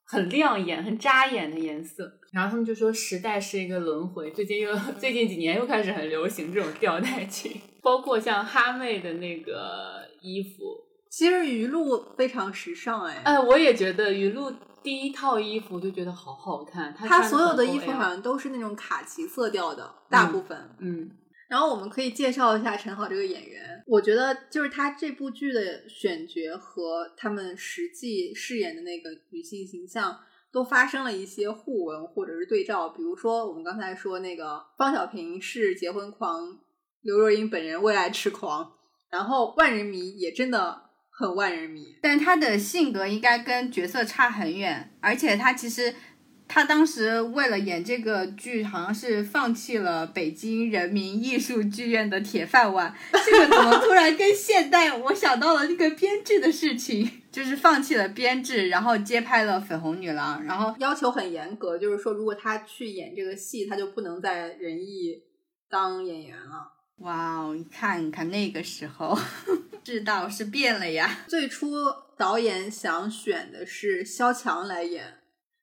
很亮眼、很扎眼的颜色。然后他们就说时代是一个轮回，最近又 最近几年又开始很流行这种吊带裙，包括像哈妹的那个衣服。其实鱼露非常时尚哎，哎，我也觉得雨露第一套衣服就觉得好好看，她所有的衣服好像都是那种卡其色调的，大部分。嗯然后我们可以介绍一下陈好这个演员，我觉得就是他这部剧的选角和他们实际饰演的那个女性形象都发生了一些互文或者是对照。比如说我们刚才说那个方小平是结婚狂，刘若英本人为爱痴狂，然后万人迷也真的很万人迷。但他的性格应该跟角色差很远，而且他其实他当时为了演这个剧，好像是放弃了北京人民艺术剧院的铁饭碗。这个怎么突然跟现代？我想到了那个编制的事情，就是放弃了编制，然后接拍了《绯红女郎》，然后要求很严格，就是说如果他去演这个戏，他就不能在人艺当演员了。哇哦，你看看那个时候，世道是变了呀。最初导演想选的是萧蔷来演，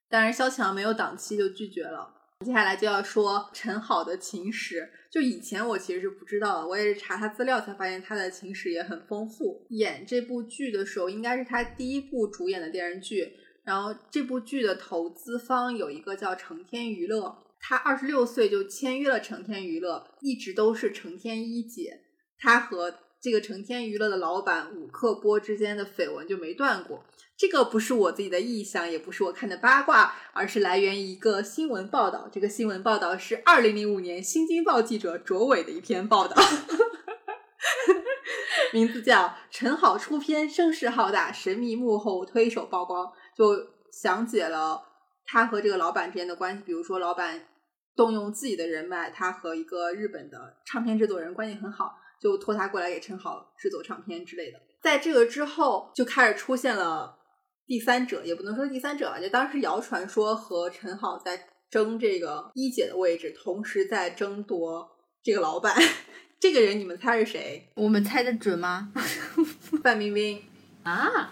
但是萧蔷没有档期就拒绝了。接下来就要说陈好的情史，就以前我其实是不知道的，我也是查他资料才发现他的情史也很丰富。演这部剧的时候，应该是他第一部主演的电视剧，然后这部剧的投资方有一个叫成天娱乐，他二十六岁就签约了成天娱乐，一直都是成天一姐。他和这个成天娱乐的老板武克波之间的绯闻就没断过。这个不是我自己的臆想，也不是我看的八卦，而是来源于一个新闻报道。这个新闻报道是二零零五年《新京报》记者卓伟的一篇报道，名字叫《陈好出片，声势浩大，神秘幕后推手曝光》，就详解了他和这个老板之间的关系。比如说，老板动用自己的人脉，他和一个日本的唱片制作人关系很好，就托他过来给陈好制作唱片之类的。在这个之后，就开始出现了第三者，也不能说第三者吧，就当时谣传说和陈好在争这个一姐的位置，同时在争夺这个老板。这个人你们猜是谁？我们猜的准吗？范冰冰。啊，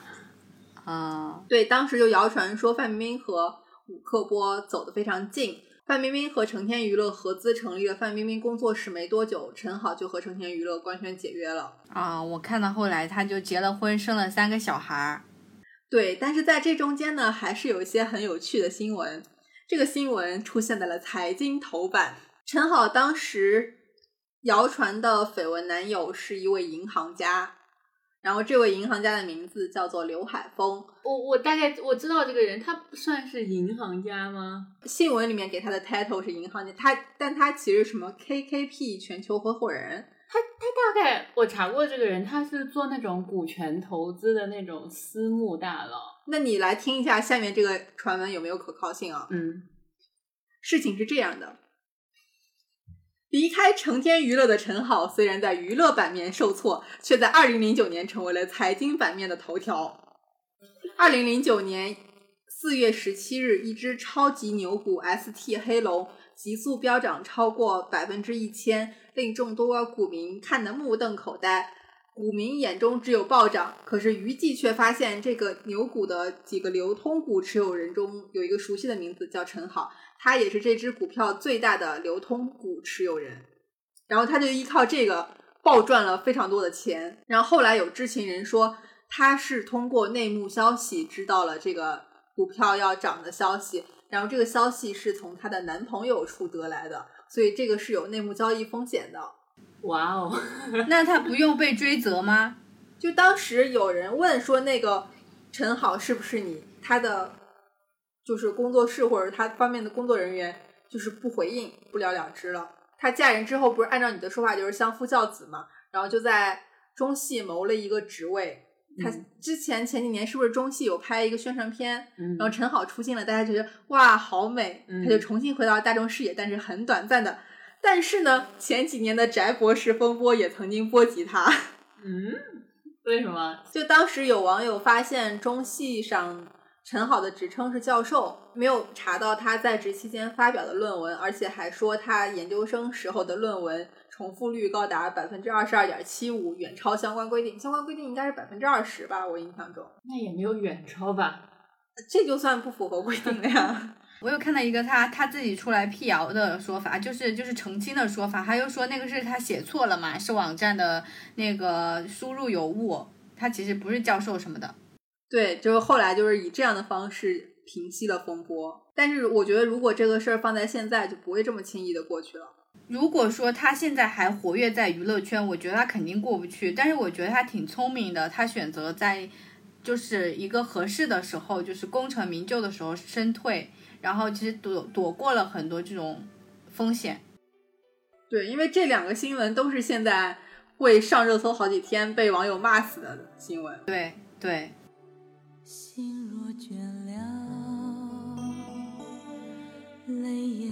啊，对，当时就谣传说范冰冰和吴克波走得非常近。范冰冰和成天娱乐合资成立了范冰冰工作室没多久，陈好就和成天娱乐官宣解约了。啊，我看到后来他就结了婚，生了三个小孩儿。对，但是在这中间呢，还是有一些很有趣的新闻。这个新闻出现在了财经头版。陈好当时谣传的绯闻男友是一位银行家，然后这位银行家的名字叫做刘海峰。我我大概我知道这个人，他不算是银行家吗？新闻里面给他的 title 是银行家，他但他其实什么 KKP 全球合伙人。他他大概我查过这个人，他是做那种股权投资的那种私募大佬。那你来听一下下面这个传闻有没有可靠性啊？嗯，事情是这样的，离开成天娱乐的陈好，虽然在娱乐版面受挫，却在二零零九年成为了财经版面的头条。二零零九年四月十七日，一只超级牛股 ST 黑龙急速飙涨超过百分之一千，令众多股民看得目瞪口呆。股民眼中只有暴涨，可是余悸却发现这个牛股的几个流通股持有人中有一个熟悉的名字叫陈好，他也是这只股票最大的流通股持有人。然后他就依靠这个暴赚了非常多的钱。然后后来有知情人说，他是通过内幕消息知道了这个股票要涨的消息，然后这个消息是从她的男朋友处得来的，所以这个是有内幕交易风险的。哇哦，那他不用被追责吗？就当时有人问说，那个陈好是不是你？他的就是工作室或者他方面的工作人员，就是不回应，不了了之了。他嫁人之后，不是按照你的说法就是相夫教子嘛？然后就在中戏谋了一个职位。她嗯之前前几年是不是中戏有拍一个宣传片？嗯然后陈好出镜了，大家觉得哇好美，他就重新回到大众视野，但是很短暂的。但是呢，前几年的翟博士风波也曾经波及他。嗯，为什么？就当时有网友发现中戏上陈好的职称是教授，没有查到他在职期间发表的论文，而且还说他研究生时候的论文重复率高达百分之二十二点七五，远超相关规定。相关规定应该是百分之二十吧，我印象中，那也没有远超吧？这就算不符合规定了呀。我又看到一个他他自己出来辟谣的说法，就是就是澄清的说法，他又说那个是他写错了嘛，是网站的那个输入有误，他其实不是教授什么的。对，就是后来就是以这样的方式平息了风波。但是我觉得，如果这个事儿放在现在，就不会这么轻易的过去了。如果说他现在还活跃在娱乐圈，我觉得他肯定过不去。但是我觉得他挺聪明的，他选择在就是一个合适的时候，就是功成名就的时候身退，然后其实躲躲过了很多这种风险。对，因为这两个新闻都是现在会上热搜好几天，被网友骂死的新闻。对对，心若倦了，泪也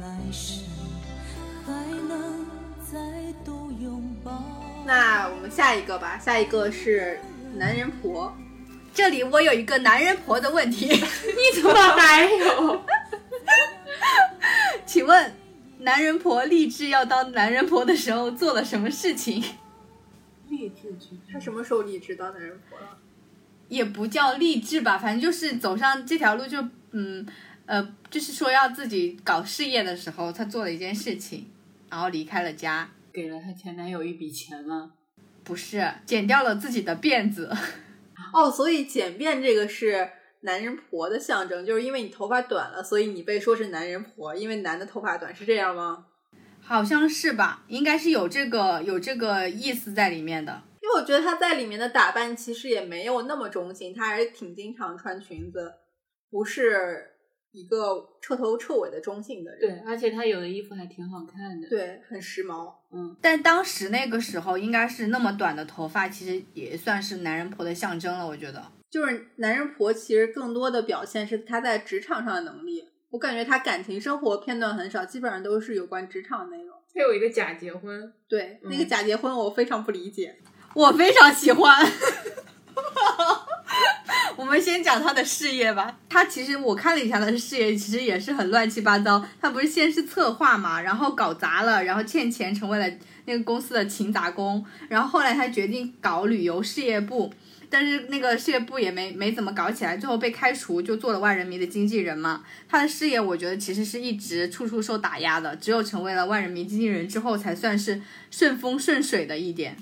来生还能再度拥抱。那我们下一个吧，下一个是男人婆。这里我有一个男人婆的问题，你怎么还有？请问男人婆立志要当男人婆的时候做了什么事情？励志剧他什么时候立志当男人婆了？也不叫励志吧，反正就是走上这条路就，嗯呃，就是说要自己搞事业的时候，她做了一件事情，然后离开了家，给了她前男友一笔钱吗？不是剪掉了自己的辫子，哦，所以简便这个是男人婆的象征，就是因为你头发短了，所以你被说是男人婆，因为男的头发短，是这样吗？好像是吧，应该是有这个有这个意思在里面的。因为我觉得她在里面的打扮其实也没有那么中性，她还是挺经常穿裙子，不是一个彻头彻尾的中性的人。对，而且他有的衣服还挺好看的。，对，很时髦。嗯，但当时那个时候，应该是那么短的头发，其实也算是男人婆的象征了。我觉得，就是男人婆，其实更多的表现是他在职场上的能力。我感觉他感情生活片段很少，基本上都是有关职场内容。他有一个假结婚，对，那嗯个假结婚我非常不理解。我非常喜欢。我们先讲他的事业吧。他其实我看了一下他的事业，其实也是很乱七八糟。他不是先是策划嘛，然后搞砸了，然后欠钱，成为了那个公司的勤杂工。然后后来他决定搞旅游事业部，但是那个事业部也没没怎么搞起来，最后被开除，就做了万人迷的经纪人嘛。他的事业我觉得其实是一直处处受打压的，只有成为了万人迷经纪人之后，才算是顺风顺水的一点。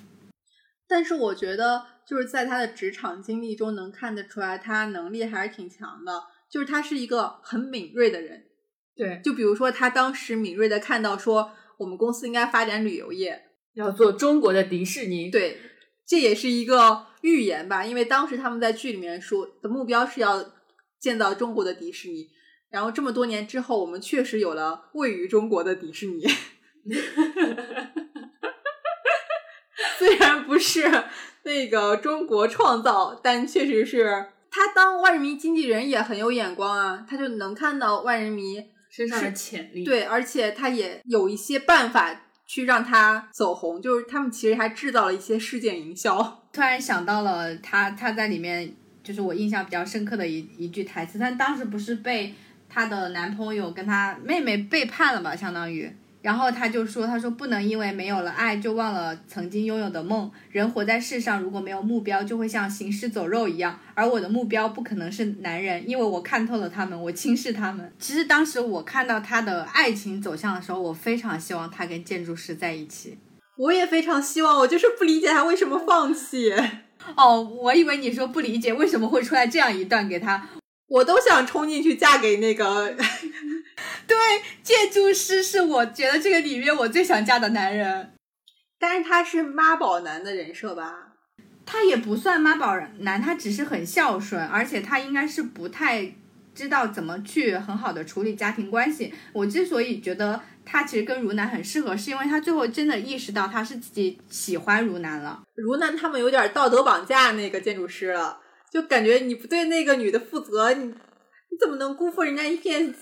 但是我觉得，就是在他的职场经历中能看得出来，他能力还是挺强的。就是他是一个很敏锐的人。对，就比如说，他当时敏锐的看到说，我们公司应该发展旅游业，要做中国的迪士尼。，对，这也是一个预言吧，因为当时他们在剧里面说的目标是要建造中国的迪士尼，然后这么多年之后，我们确实有了位于中国的迪士尼，虽然不是那个中国创造，但确实是他当万人迷经纪人也很有眼光啊，他就能看到万人迷身上的潜力。，对，而且他也有一些办法去让他走红，就是他们其实还制造了一些事件营销。突然想到了他，他在里面就是我印象比较深刻的一一句台词。他当时不是被她的男朋友跟她妹妹背叛了吧，相当于。然后他就说：“他说不能因为没有了爱就忘了曾经拥有的梦。人活在世上，如果没有目标，就会像行尸走肉一样。而我的目标不可能是男人，因为我看透了他们，我轻视他们。其实当时我看到他的爱情走向的时候，我非常希望他跟建筑师在一起。我也非常希望，我就是不理解他为什么放弃。哦，我以为你说不理解为什么会出来这样一段给他。我都想冲进去嫁给那个，对，建筑师是我觉得这个里面我最想嫁的男人。但是他是妈宝男的人设吧？他也不算妈宝男，他只是很孝顺，而且他应该是不太知道怎么去很好的处理家庭关系。我之所以觉得他其实跟如南很适合，是因为他最后真的意识到他是自己喜欢如南了。如南他们有点道德绑架那个建筑师了，就感觉你不对那个女的负责，你你怎么能辜负人家一片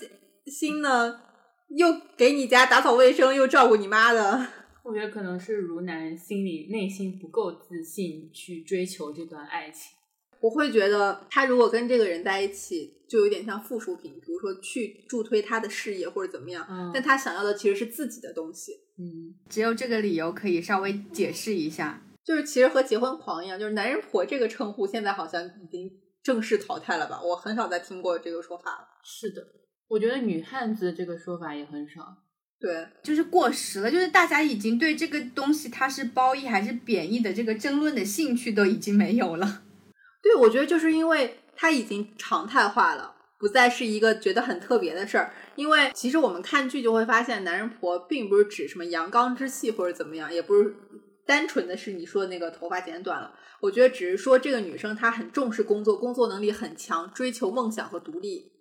心呢？又给你家打扫卫生，又照顾你妈的。我觉得可能是如南心里内心不够自信去追求这段爱情。我会觉得他如果跟这个人在一起，就有点像附属品，比如说去助推他的事业或者怎么样。嗯但他想要的其实是自己的东西，嗯，只有这个理由可以稍微解释一下。就是其实和结婚狂一样，就是男人婆这个称呼现在好像已经正式淘汰了吧？我很少再听过这个说法了。是的，我觉得女汉子这个说法也很少。对，就是过时了，就是大家已经对这个东西它是褒义还是贬义的这个争论的兴趣都已经没有了。对，我觉得就是因为它已经常态化了，不再是一个觉得很特别的事儿。因为其实我们看剧就会发现，男人婆并不是指什么阳刚之气或者怎么样，也不是单纯的是你说的那个头发剪短了。我觉得只是说这个女生她很重视工作，工作能力很强，追求梦想和独立。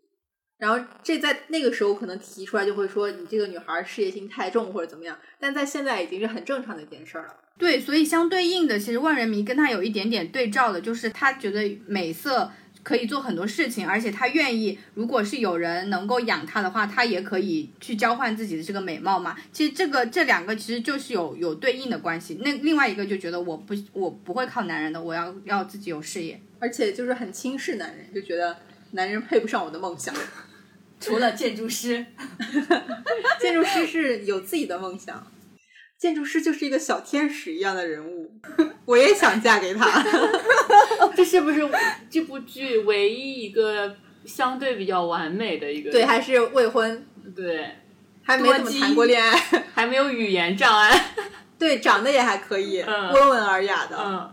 然后这在那个时候可能提出来就会说你这个女孩事业心太重或者怎么样，但在现在已经是很正常的一件事儿了。对，所以相对应的，其实万人迷跟他有一点点对照的，就是他觉得美色可以做很多事情，而且他愿意，如果是有人能够养他的话，他也可以去交换自己的这个美貌嘛。其实这个这两个其实就是有有对应的关系。那另外一个就觉得我不我不会靠男人的，我要要自己有事业。而且就是很轻视男人，就觉得男人配不上我的梦想。除了建筑师，建筑师是有自己的梦想，建筑师就是一个小天使一样的人物，我也想嫁给他。这是不是这部剧唯一一个相对比较完美的一个？对，还是未婚，对，还没怎么谈过恋爱。还没有语言障碍。对，长得也还可以，嗯温文尔雅的。嗯，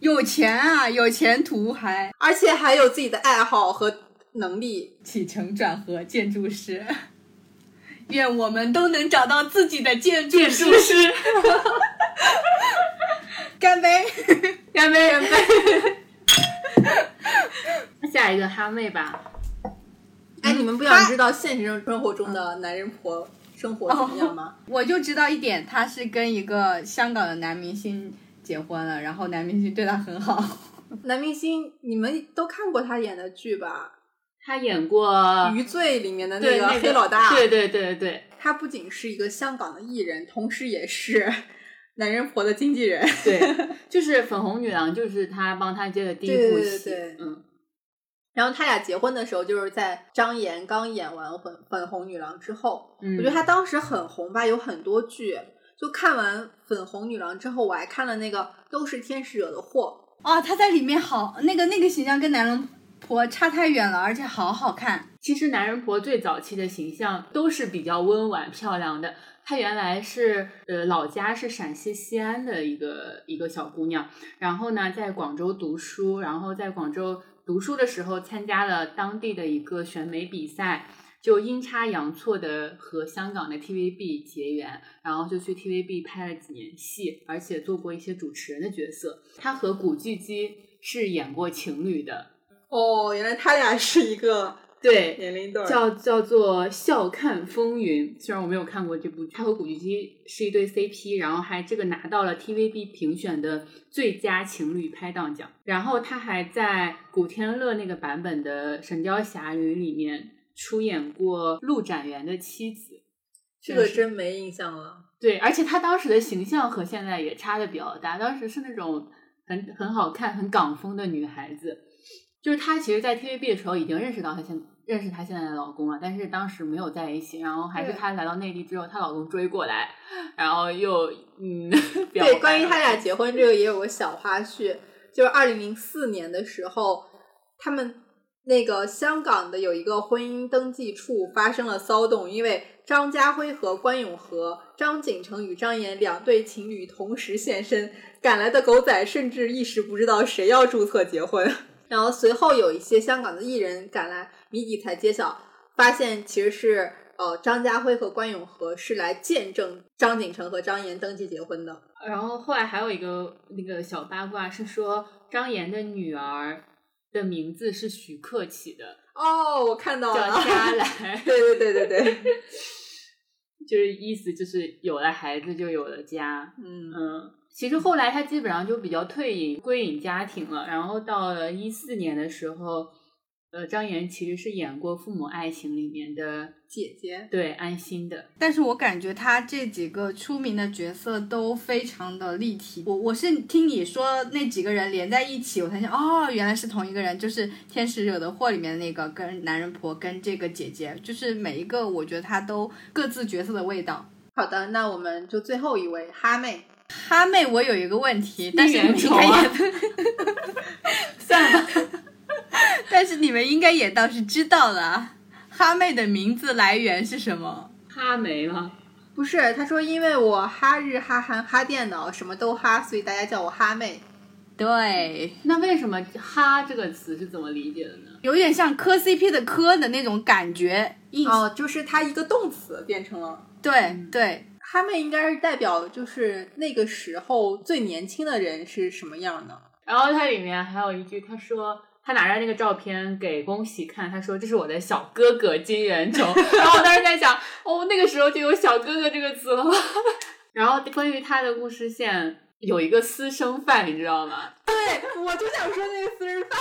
有钱啊，有前途还而且还有自己的爱好和能力。起承转合建筑师。愿我们都能找到自己的建筑师。干杯！干杯！干杯！下一个哈妹吧，哎，你们不想知道现实生活中的男人婆生活怎么样吗？我就知道一点，她是跟一个香港的男明星结婚了，然后男明星对她很好。男明星，你们都看过他演的剧吧？她演过《余罪》里面的那个黑老大，对对对对他不仅是一个香港的艺人，同时也是 男人婆的经纪人。对，就是粉红女郎，就是他帮他接的第一部戏，对对嗯，然后他俩结婚的时候，就是在张岩刚演完《粉粉红女郎》之后，嗯我觉得他当时很红吧，有很多剧。就看完《粉红女郎》之后，我还看了那个《都是天使惹的祸哦，他在里面好，那个那个形象跟男人婆差太远了，而且好好看。其实男人婆最早期的形象都是比较温婉漂亮的。她原来是呃老家是陕西西安的一个一个小姑娘，然后呢在广州读书，然后在广州读书的时候参加了当地的一个选美比赛，就阴差阳错的和香港的 TVB 结缘，然后就去 TVB 拍了几年戏，而且做过一些主持人的角色。她和古巨基是演过情侣的，》。哦，原来他俩是一个 对，年龄段。叫叫做《笑看风云》，虽然我没有看过这部剧，他和古巨基是一对 CP，然后还这个拿到了 TVB 评选的最佳情侣拍档奖，然后他还在古天乐那个版本的《神雕侠侣》里面出演过陆展元的妻子。这个真没印象了。对，而且他当时的形象和现在也差的比较大，当时是那种很很好看、很港风的女孩子。就是她其实，在 TVB 的时候已经认识到她现认识她现在的老公了，但是当时没有在一起。然后还是她来到内地之后，她老公追过来，然后又嗯，对，关于了他俩结婚这个也有个小花絮，就是二零零四年的时候，他们那个香港的有一个婚姻登记处发生了骚动，因为张家辉和关咏荷、张景成与张岩两对情侣同时现身，赶来的狗仔甚至一时不知道谁要注册结婚。然后随后有一些香港的艺人赶来，谜底才揭晓，发现其实是呃张家辉和关咏荷是来见证张景成和张岩登记结婚的。然后后来还有一个那个小八卦是说，张岩的女儿的名字是徐克起的，哦，我看到叫了，嘉来。对对对对对，就是意思就是有了孩子就有了家，嗯，嗯，其实后来他基本上就比较退隐归隐家庭了。然后到了一四年的时候，呃，张岩其实是演过《父母爱情》里面的姐姐，对安心的，但是我感觉他这几个出名的角色都非常的立体。我我是听你说那几个人连在一起，我才想哦，原来是同一个人，就是《天使惹的祸》里面的那个跟男人婆跟这个姐姐，就是每一个我觉得他都各自角色的味道。好的，那我们就最后一位哈妹，哈妹，我有一个问题，但是你们应该也，算了吧，但是你们应该也倒是知道了啊，哈妹的名字来源是什么？哈没了。不是，他说因为我哈日哈韩哈电脑什么都哈，所以大家叫我哈妹。对，那为什么“哈”这个词是怎么理解的呢？有点像磕 CP 的磕的那种感觉，印、哦，就是它一个动词变成了对对，哈妹，应该是代表就是那个时候最年轻的人是什么样的。然后它里面还有一句，他说他拿着那个照片给宫喜看，他说这是我的小哥哥金元崇。然后我当时在想，哦，那个时候就有小哥哥这个词了吗？然后关于他的故事线有一个私生饭，你知道吗？对，我就想说那个私生饭。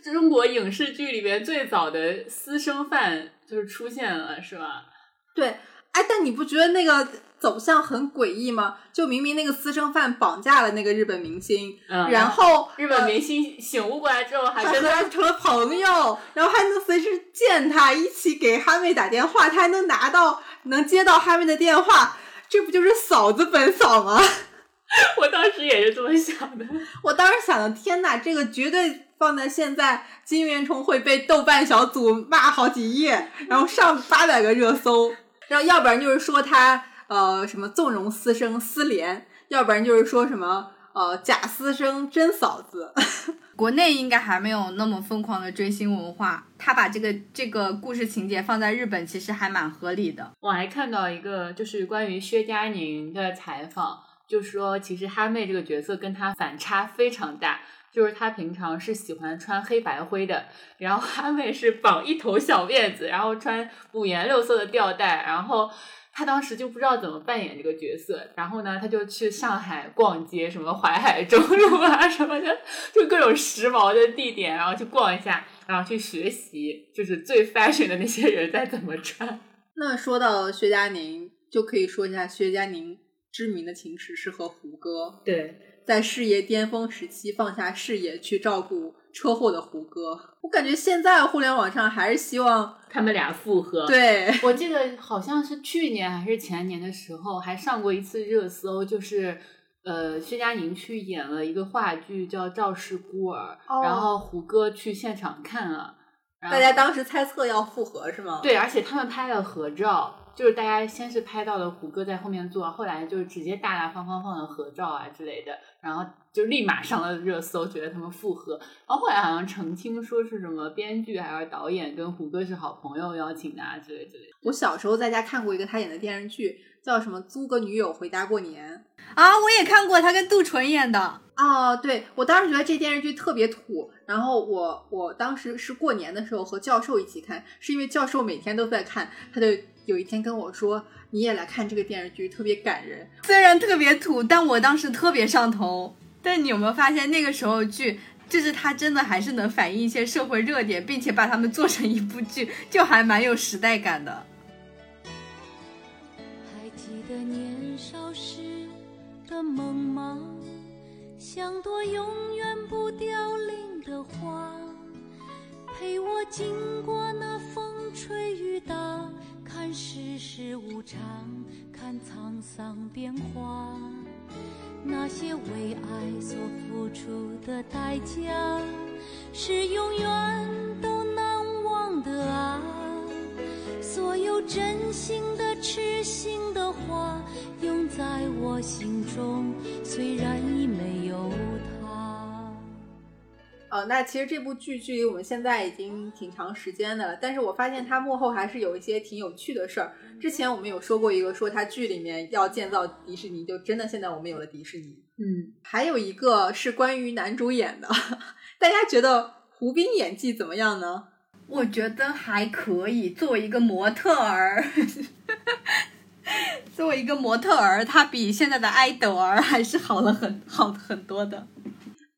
中国影视剧里边最早的私生饭就是出现了，是吧？对，哎，但你不觉得那个走向很诡异吗？就明明那个私生饭绑架了那个日本明星，嗯，然后日本明星醒悟过来之后，还还跟他他成了朋友，然后还能随时见他，一起给哈妹打电话，他还能拿到能接到哈妹的电话，这不就是嫂子本嫂吗？我当时也是这么想的。我当时想的，天呐，这个绝对放在现在，金元崇会被豆瓣小组骂好几页，然后上八百个热搜，然后要不然就是说他呃什么纵容私生私联，要不然就是说什么呃假私生真嫂子。国内应该还没有那么疯狂的追星文化，他把这个这个故事情节放在日本，其实还蛮合理的。我还看到一个就是关于薛佳凝的采访，就说其实哈妹这个角色跟她反差非常大，就是他平常是喜欢穿黑白灰的，然后哈妹是绑一头小辫子，然后穿五颜六色的吊带，然后。他当时就不知道怎么扮演这个角色，然后呢，他就去上海逛街，什么淮海中路啊 什么的，就各种时髦的地点，然后去逛一下，然后去学习，就是最 fashion 的那些人在怎么穿。那说到薛佳凝，就可以说一下薛佳凝知名的情史是和胡歌。对，在事业巅峰时期放下事业去照顾车祸的胡歌，我感觉现在互联网上还是希望他们俩复合。对，我记得好像是去年还是前年的时候，还上过一次热搜，就是呃，薛佳凝去演了一个话剧叫《赵氏孤儿》，哦然后胡歌去现场看了，大家当时猜测要复合是吗？，对，而且他们拍了合照，就是大家先是拍到了胡歌在后面坐，后来就直接大大方方放了合照啊之类的，然后就立马上了热搜，觉得他们复合。然后后来好像澄清说是什么编剧还是导演跟胡歌是好朋友邀请的啊之类之类的。我小时候在家看过一个他演的电视剧，叫什么《租个女友回家过年》。啊，我也看过他跟杜淳演的。哦，对，我当时觉得这电视剧特别土，然后我我当时是过年的时候和教授一起看，是因为教授每天都在看，他就有一天跟我说：“你也来看这个电视剧，特别感人。虽然特别土，但我当时特别上头。但你有没有发现，那个时候剧，就是它真的还是能反映一些社会热点，并且把它们做成一部剧，就还蛮有时代感的。还记得年少时的梦吗？像朵永远不凋零的花，陪我经过那风吹雨打，看世事无常，看沧桑变化。那些为爱所付出的代价，是永远都难忘的啊。所有真心的、痴心的话，永在我心中，虽然已没有他。呃，那其实这部剧距离我们现在已经挺长时间的了，但是我发现它幕后还是有一些挺有趣的事儿。之前我们有说过一个，说它剧里面要建造迪士尼，就真的现在我们有了迪士尼。嗯，还有一个是关于男主演的，大家觉得胡兵演技怎么样呢？我觉得还可以，作为一个模特儿，作为一个模特儿，他比现在的爱豆儿还是好了很好很多的。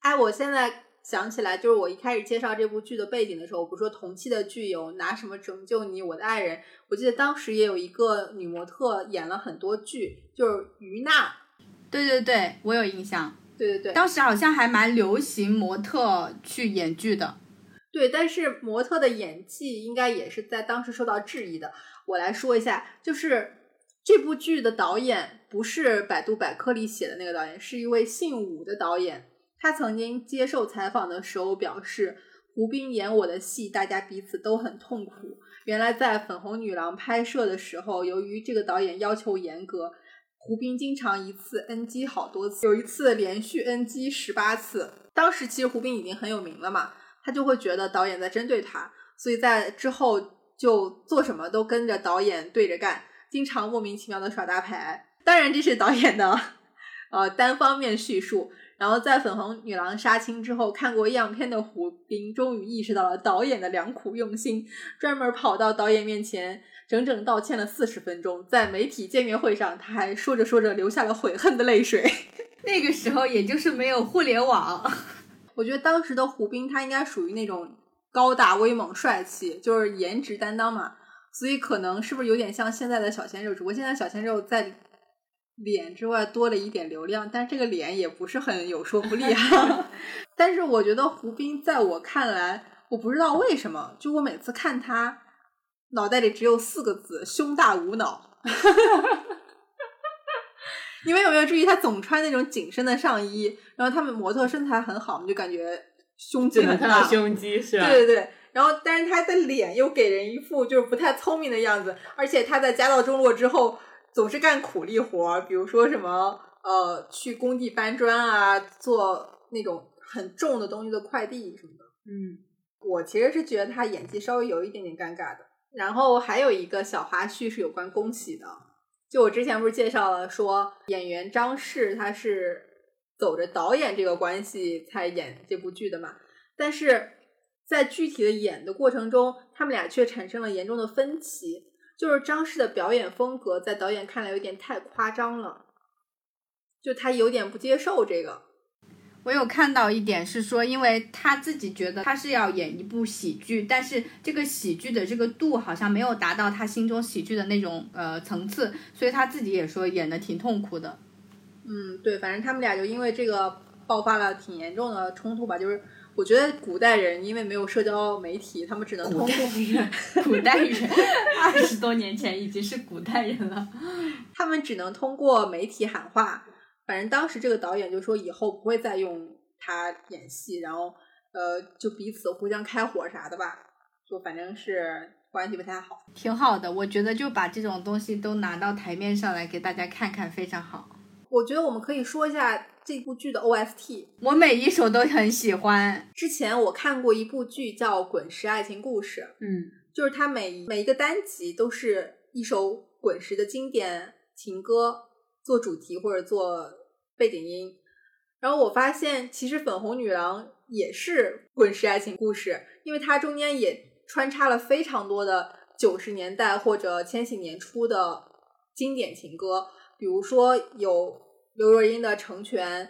哎，我现在想起来，就是我一开始介绍这部剧的背景的时候，我不是说同期的剧有拿什么拯救你、我的爱人，我记得当时也有一个女模特演了很多剧，就是于娜。对对对，我有印象，对对对，当时好像还蛮流行模特去演剧的。对，但是模特的演技应该也是在当时受到质疑的。我来说一下，就是这部剧的导演不是百度百科里写的那个导演，是一位姓武的导演。他曾经接受采访的时候表示，胡兵演我的戏，大家彼此都很痛苦。原来在《粉红女郎》拍摄的时候，由于这个导演要求严格，胡兵经常一次 NG 好多次，有一次连续 NG 十八次。当时其实胡兵已经很有名了嘛，他就会觉得导演在针对他，所以在之后就做什么都跟着导演对着干，经常莫名其妙的耍大牌。当然，这是导演的 呃单方面叙述。然后在粉红女郎杀青之后，看过样片的胡兵终于意识到了导演的良苦用心，专门跑到导演面前整整道歉了四十分钟。在媒体见面会上，他还说着说着流下了悔恨的泪水。那个时候也就是没有互联网，我觉得当时的胡兵他应该属于那种高大威猛、帅气，就是颜值担当嘛，所以可能是不是有点像现在的小鲜肉？只不过现在小鲜肉在脸之外多了一点流量，但这个脸也不是很有说服力啊。但是我觉得胡兵在我看来，我不知道为什么，就我每次看他脑袋里只有四个字：胸大无脑。你们有没有注意，他总穿那种紧身的上衣，然后他们模特身材很好，你就感觉胸肌很大。胸肌是吧？对对对，然后但是他的脸又给人一副就是不太聪明的样子，而且他在家道中落之后总是干苦力活儿，比如说什么呃去工地搬砖啊，做那种很重的东西的快递什么的。嗯，我其实是觉得他演技稍微有一点点尴尬的。然后还有一个小花絮是有关宫崎的，就我之前不是介绍了说演员张氏他是走着导演这个关系才演这部剧的嘛，但是在具体的演的过程中，他们俩却产生了严重的分歧，就是张氏的表演风格在导演看来有点太夸张了，就他有点不接受这个。我有看到一点是说，因为他自己觉得他是要演一部喜剧，但是这个喜剧的这个度好像没有达到他心中喜剧的那种呃层次，所以他自己也说演的挺痛苦的。嗯，对，反正他们俩就因为这个爆发了挺严重的冲突吧。就是我觉得古代人因为没有社交媒体，他们只能通过人，古代人，二十多年前已经是古代人了，他们只能通过媒体喊话。反正当时这个导演就说以后不会再用他演戏，然后呃，就彼此互相开火啥的吧，就反正是关系不太好。挺好的，我觉得就把这种东西都拿到台面上来给大家看看，非常好。我觉得我们可以说一下这部剧的 OST，我每一首都很喜欢。之前我看过一部剧叫《滚石爱情故事》，嗯，就是它每每一个单集都是一首滚石的经典情歌做主题或者做背景音。然后我发现，其实粉红女郎也是滚石爱情故事，因为它中间也穿插了非常多的九十年代或者千禧年初的经典情歌，比如说有刘若英的《成全》，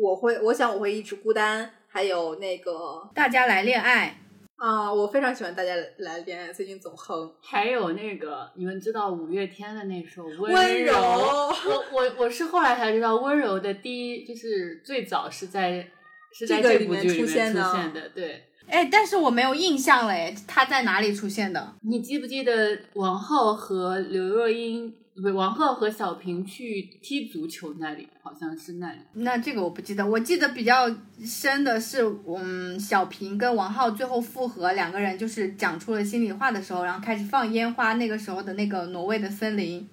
我会，我想我会一直孤单，还有那个大家来恋爱啊，我非常喜欢大家来恋爱，最近总哼。还有那个，你们知道五月天的那首《温柔》？我我我是后来才知道，温柔的第一就是最早是在是在这部剧里面出现的，的对。哎，但是我没有印象了，哎，他在哪里出现的？你记不记得王浩和刘若英？不是王浩和小平去踢足球那里，好像是那里。那这个我不记得，我记得比较深的是，嗯，小平跟王浩最后复合，两个人就是讲出了心里话的时候，然后开始放烟花，那个时候的那个挪威的森林。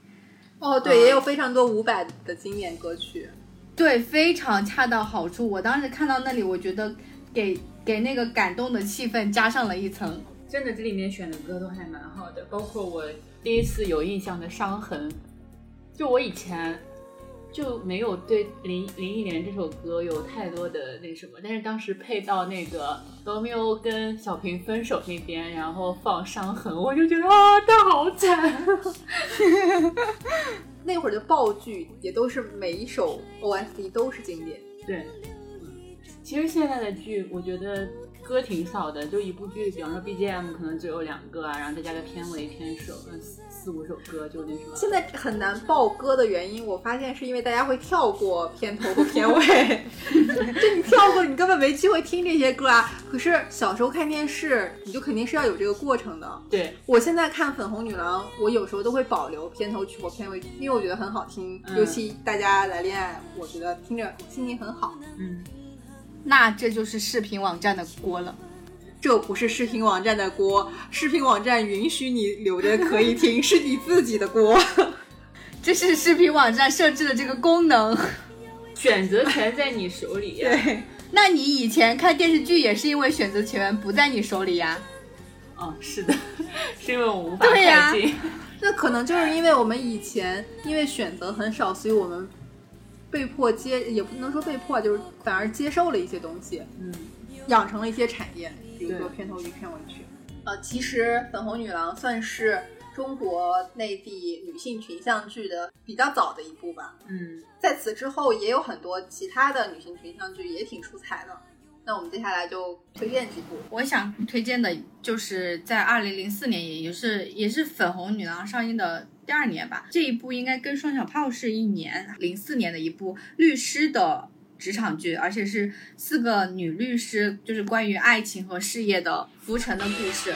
哦，对，也有非常多伍佰的经典歌曲。对，非常恰到好处。我当时看到那里，我觉得给给那个感动的气氛加上了一层。真的，这里面选的歌都还蛮好的，包括我第一次有印象的《伤痕》，就我以前就没有对林林忆莲这首歌有太多的那什么，但是当时配到那个罗密欧跟小平分手那边，然后放《伤痕》，我就觉得啊，他好惨。那会儿的爆剧也都是每一首 OST 都是经典。对，其实现在的剧，我觉得。歌挺少的，就一部剧，比方说 BGM 可能只有两个啊，然后再加个片尾片首，嗯，四五首歌就那什么。现在很难爆歌的原因，我发现是因为大家会跳过片头和片尾，就你跳过，你根本没机会听这些歌啊。可是小时候看电视，你就肯定是要有这个过程的。对我现在看粉红女郎，我有时候都会保留片头曲或片尾曲，因为我觉得很好听，尤其大家来恋爱，我觉得听着心情很好。嗯。那这就是视频网站的锅了，这不是视频网站的锅，视频网站允许你留着可以听，是你自己的锅。这是视频网站设置的这个功能，选择权在你手里。对，那你以前看电视剧也是因为选择权不在你手里呀？哦，是的，是因为我无法开进。那可能就是因为我们以前因为选择很少，所以我们。被迫接也不能说被迫，就是反而接受了一些东西，嗯，养成了一些产业，比如说片头曲、片尾曲。呃，其实《粉红女郎》算是中国内地女性群像剧的比较早的一部吧。嗯，在此之后也有很多其他的女性群像剧也挺出彩的。那我们接下来就推荐几部。我想推荐的就是在二零零四年，也就是也是《粉红女郎》上映的。第二年吧，这一部应该跟《双响炮》是一年，零四年的一部律师的职场剧，而且是四个女律师，就是关于爱情和事业的浮沉的故事。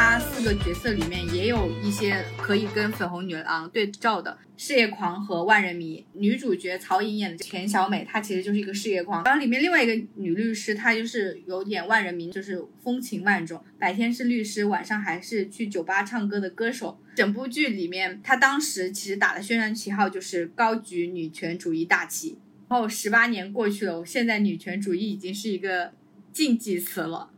他四个角色里面也有一些可以跟粉红女郎对照的事业狂和万人迷。女主角曹颖演的钱小美，她其实就是一个事业狂。然后里面另外一个女律师，她就是有点万人迷，就是风情万种，白天是律师，晚上还是去酒吧唱歌的歌手。整部剧里面，她当时其实打的宣传旗号就是高举女权主义大旗。然后十八年过去了，现在女权主义已经是一个禁忌词了。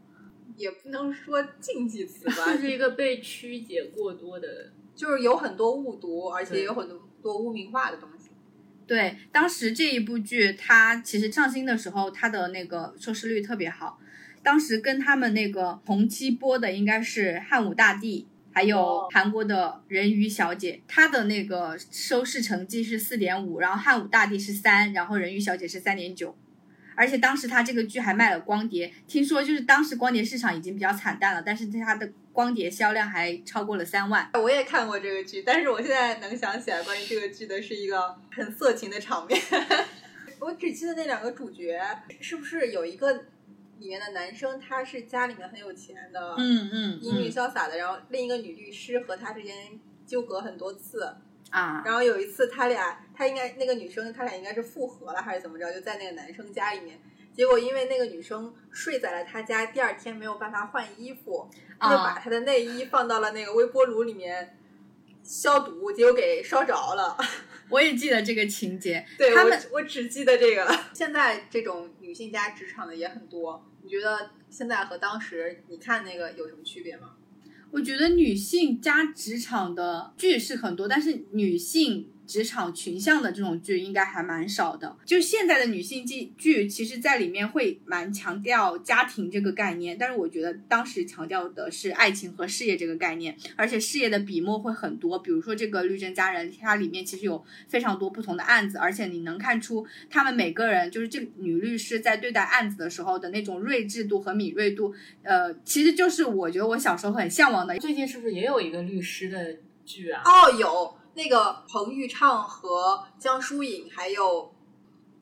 也不能说禁忌词吧就，是一个被曲解过多的。就是有很多误读，而且有很多多污名化的东西。对，当时这一部剧它其实上新的时候，它的那个收视率特别好。当时跟他们那个同期播的应该是《汉武大帝》，还有哦韩国的《人鱼小姐》，它的那个收视成绩是四点五，然后《汉武大帝》是三，然后《人鱼小姐》是三点九。而且当时他这个剧还卖了光碟，听说就是当时光碟市场已经比较惨淡了，但是他的光碟销量还超过了三万。我也看过这个剧，但是我现在能想起来关于这个剧的是一个很色情的场面。我只记得那两个主角是不是有一个里面的男生他是家里面很有钱的，嗯嗯英俊潇洒的，然后另一个女律师和他之间纠葛很多次，啊，然后有一次他俩，他应该那个女生他俩应该是复合了还是怎么着，就在那个男生家里面。结果因为那个女生睡在了他家，第二天没有办法换衣服，他就把他的内衣放到了那个微波炉里面消毒，结果给烧着了。我也记得这个情节。对他们我我只记得这个了。现在这种女性加职场的也很多，你觉得现在和当时你看那个有什么区别吗？我觉得女性加职场的剧是很多，但是女性职场群像的这种剧应该还蛮少的。就现在的女性剧剧，其实在里面会蛮强调家庭这个概念，但是我觉得当时强调的是爱情和事业这个概念，而且事业的笔墨会很多。比如说这个《律政佳人》，它里面其实有非常多不同的案子，而且你能看出他们每个人就是这个女律师在对待案子的时候的那种睿智度和敏锐度，呃，其实就是我觉得我小时候很向往的最近是不是也有一个律师的剧啊？哦，有那个彭昱畅和江疏影，还有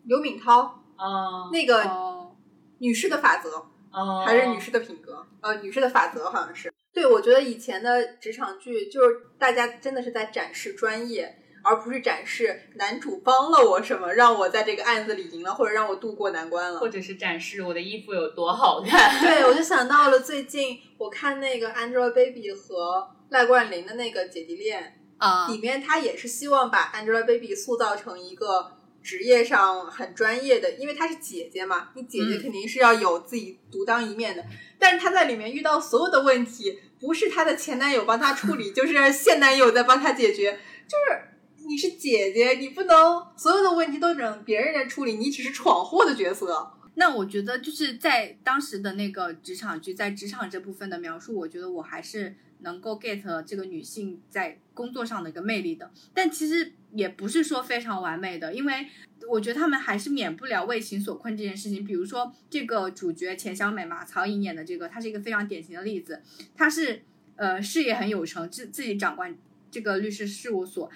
刘敏涛，啊那个哦，女士的法则。哦，还是女士的品格，呃，女士的法则好像是。对，我觉得以前的职场剧就是大家真的是在展示专业，而不是展示男主帮了我什么，让我在这个案子里赢了，或者让我渡过难关了。或者是展示我的衣服有多好看。对，我就想到了最近我看那个 Angelababy 和赖冠霖的那个姐弟恋，啊、里面他也是希望把 Angelababy 塑造成一个职业上很专业的，因为她是姐姐嘛，你姐姐嗯肯定是要有自己独当一面的。但是她在里面遇到所有的问题，不是她的前男友帮她处理，就是现男友在帮她解决。就是你是姐姐，你不能所有的问题都等别人来处理，你只是闯祸的角色。那我觉得就是在当时的那个职场剧，在职场这部分的描述，我觉得我还是能够 get 这个女性在工作上的一个魅力的。但其实也不是说非常完美的，因为我觉得他们还是免不了为情所困这件事情。比如说这个主角钱小美嘛，曹颖演的这个，她是一个非常典型的例子。她是呃事业很有成，自自己掌管这个律师事务所，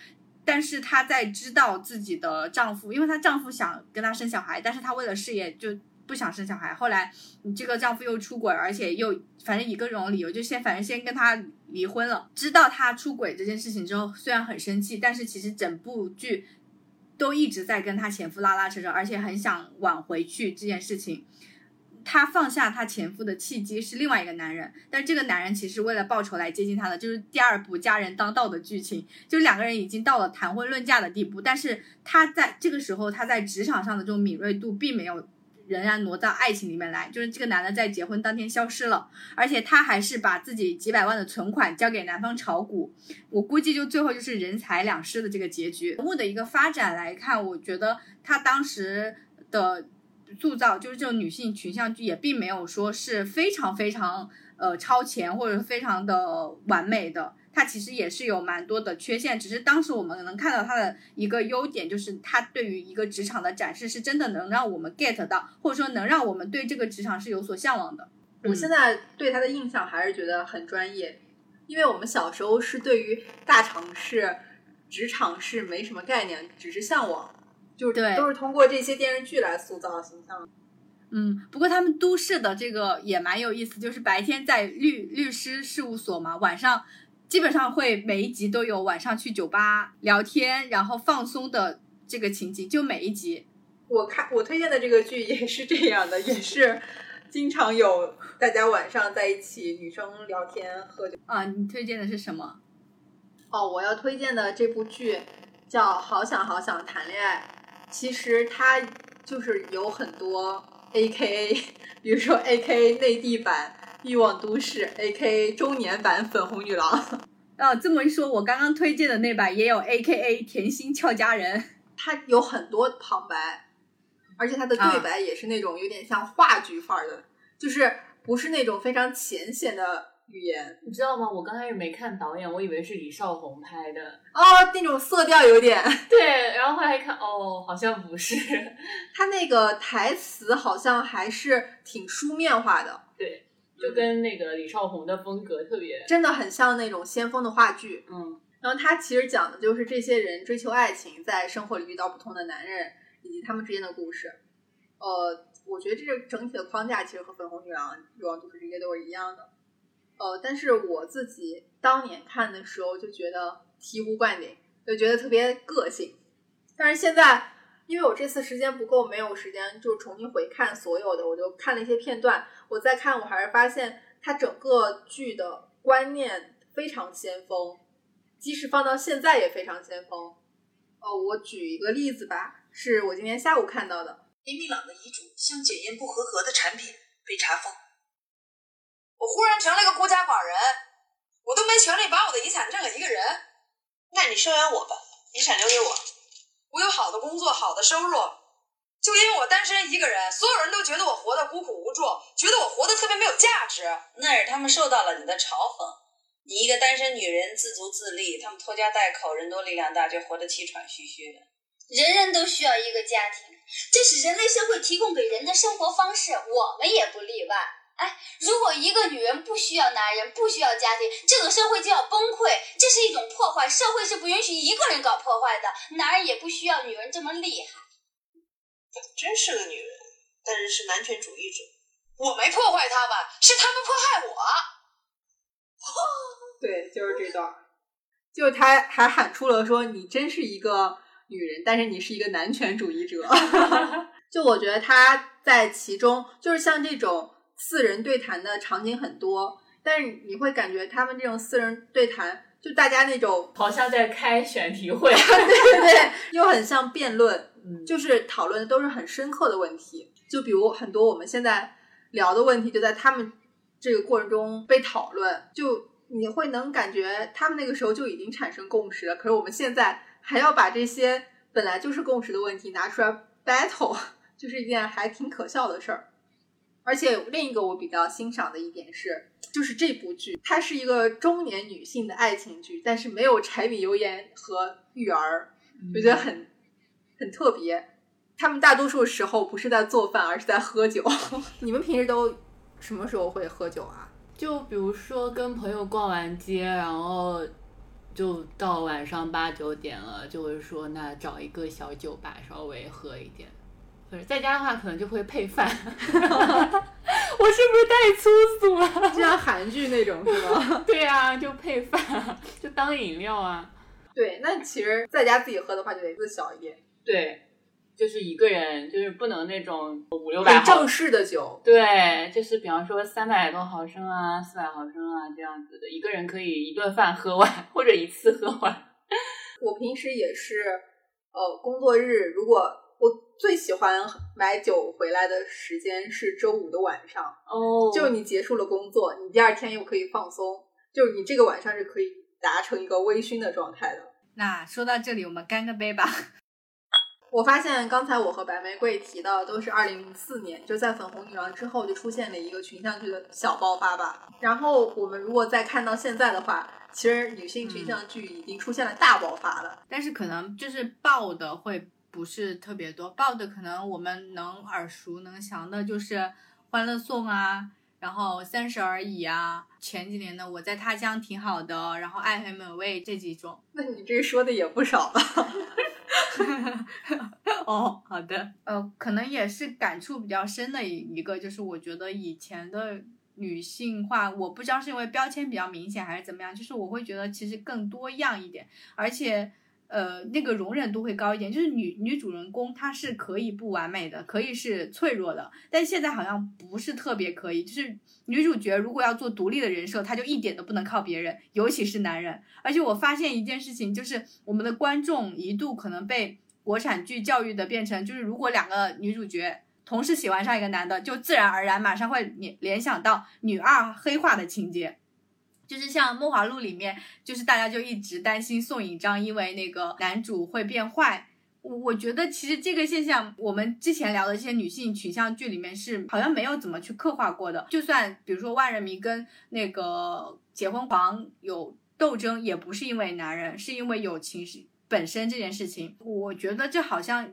但是她在知道自己的丈夫，因为她丈夫想跟她生小孩，但是她为了事业就不想生小孩。后来你这个丈夫又出轨，而且又反正以各种理由就先反正先跟她离婚了。知道她出轨这件事情之后，虽然很生气，但是其实整部剧都一直在跟她前夫拉拉扯扯，而且很想挽回去这件事情。她放下她前夫的契机是另外一个男人，但是这个男人其实为了报仇来接近她的，就是第二部家人当道的剧情，就两个人已经到了谈婚论嫁的地步，但是她在这个时候，她在职场上的这种敏锐度并没有仍然挪到爱情里面来，就是这个男的在结婚当天消失了，而且他还是把自己几百万的存款交给男方炒股，我估计就最后就是人财两失的这个结局。人物的一个发展来看，我觉得他当时的塑造，就是这种女性群像剧，也并没有说是非常非常呃超前或者非常的完美的。它其实也是有蛮多的缺陷，只是当时我们能看到它的一个优点，就是它对于一个职场的展示是真的能让我们 get 到，或者说能让我们对这个职场是有所向往的。我现在对他的印象还是觉得很专业，因为我们小时候是对于大城市、职场是没什么概念，只是向往。就是对都是通过这些电视剧来塑造形象。嗯，不过他们都市的这个也蛮有意思，就是白天在律律师事务所嘛，晚上基本上会每一集都有晚上去酒吧聊天，然后放松的这个情景，就每一集。我看我推荐的这个剧也是这样的，也是经常有大家晚上在一起，女生聊天喝酒。啊，你推荐的是什么？哦，我要推荐的这部剧叫《好想好想谈恋爱》，其实它就是有很多 A K A，比如说 A K A 内地版《欲望都市》，A K A 中年版《粉红女郎 》。啊，这么一说，我刚刚推荐的那版也有 A K A 甜心俏佳人。它有很多旁白，而且它的对白也是那种有点像话剧范儿的，就是不是那种非常浅显的语言你知道吗？我刚开始没看导演，我以为是李少红拍的。哦，那种色调有点。对，然后后来一看，哦，好像不是。他那个台词好像还是挺书面化的，对，就跟那个李少红的风格特别。真的很像那种先锋的话剧。嗯，然后他其实讲的就是这些人追求爱情，在生活里遇到不同的男人，以及他们之间的故事。呃，我觉得这个整体的框架其实和《粉红女郎》《欲望都市》这些都是一样的。呃，但是我自己当年看的时候就觉得醍醐灌顶，就觉得特别个性。但是现在，因为我这次时间不够，没有时间就重新回看所有的，我就看了一些片段。我再看，我还是发现它整个剧的观念非常先锋，即使放到现在也非常先锋。哦，我举一个例子吧，是我今天下午看到的。林明朗的遗嘱像检验不合格的产品被查封，我忽然成了个孤家寡人，我都没权利把我的遗产赠给一个人。那你收养我吧，遗产留给我，我有好的工作，好的收入。就因为我单身一个人，所有人都觉得我活得孤苦无助，觉得我活得特别没有价值。那是他们受到了你的嘲讽。你一个单身女人自足自立，他们拖家带口，人多力量大，就活得气喘吁吁的。人人都需要一个家庭，这是人类社会提供给人的生活方式，我们也不例外。哎，如果一个女人不需要男人，不需要家庭，这个社会就要崩溃，这是一种破坏。社会是不允许一个人搞破坏的，男人也不需要女人这么厉害。真是个女人，但是是男权主义者。我没破坏他们，是他们迫害我。对，就是这段儿，就他还喊出了说：“你真是一个女人，但是你是一个男权主义者。” 就我觉得他在其中，就是像这种四人对谈的场景很多，但是你会感觉他们这种四人对谈，就大家那种好像在开选题会。对对对，又很像辩论，嗯，就是讨论的都是很深刻的问题。就比如很多我们现在聊的问题，就在他们这个过程中被讨论，就你会能感觉他们那个时候就已经产生共识了。可是我们现在还要把这些本来就是共识的问题拿出来 battle，就是一件还挺可笑的事儿。而且另一个我比较欣赏的一点是，就是这部剧它是一个中年女性的爱情剧，但是没有柴米油盐和育儿，我觉得很很特别。他们大多数时候不是在做饭，而是在喝酒。你们平时都什么时候会喝酒啊？就比如说跟朋友逛完街，然后就到晚上八九点了，就会说那找一个小酒吧稍微喝一点。或者在家的话，可能就会配饭。我是不是太粗俗了？就 像韩剧那种是吗？对啊、就配饭，就当饮料啊。对，那其实在家自己喝的话，就得字小一点，对，就是一个人，就是不能那种五六百正式的酒。对，就是比方说三百多毫升啊、四百毫升啊这样子的，一个人可以一顿饭喝完，或者一次喝完。我平时也是，呃，工作日如果我最喜欢买酒回来的时间是周五的晚上，哦就你结束了工作，你第二天又可以放松，就是你这个晚上是可以达成一个微醺的状态的。那说到这里，我们干个杯吧。我发现刚才我和白玫瑰提到的都是二零零四年，就在《粉红女郎》之后就出现了一个群像剧的小爆发吧。然后我们如果再看到现在的话，其实女性群像剧已经出现了大爆发了。但是可能就是爆的会不是特别多，报的可能我们能耳熟能详的就是《欢乐颂》啊，然后《三十而已》啊，前几年的《我在他乡挺好的》，然后《爱很美味》这几种。那你这说的也不少了。哦 哦，好的，呃，可能也是感触比较深的一一个，就是我觉得以前的女性化，我不知道是因为标签比较明显还是怎么样，就是我会觉得其实更多样一点，而且呃那个容忍度会高一点，就是女女主人公她是可以不完美的，可以是脆弱的，但现在好像不是特别可以，就是女主角如果要做独立的人设，她就一点都不能靠别人，尤其是男人。而且我发现一件事情，就是我们的观众一度可能被国产剧教育的变成，就是如果两个女主角同时喜欢上一个男的，就自然而然马上会联联想到女二黑化的情节。就是像《梦华录》里面，就是大家就一直担心宋引章因为那个男主会变坏。我我觉得其实这个现象，我们之前聊的这些女性取向剧里面是好像没有怎么去刻画过的。就算比如说万人迷跟那个结婚狂有斗争，也不是因为男人，是因为友情是本身这件事情。我觉得这好像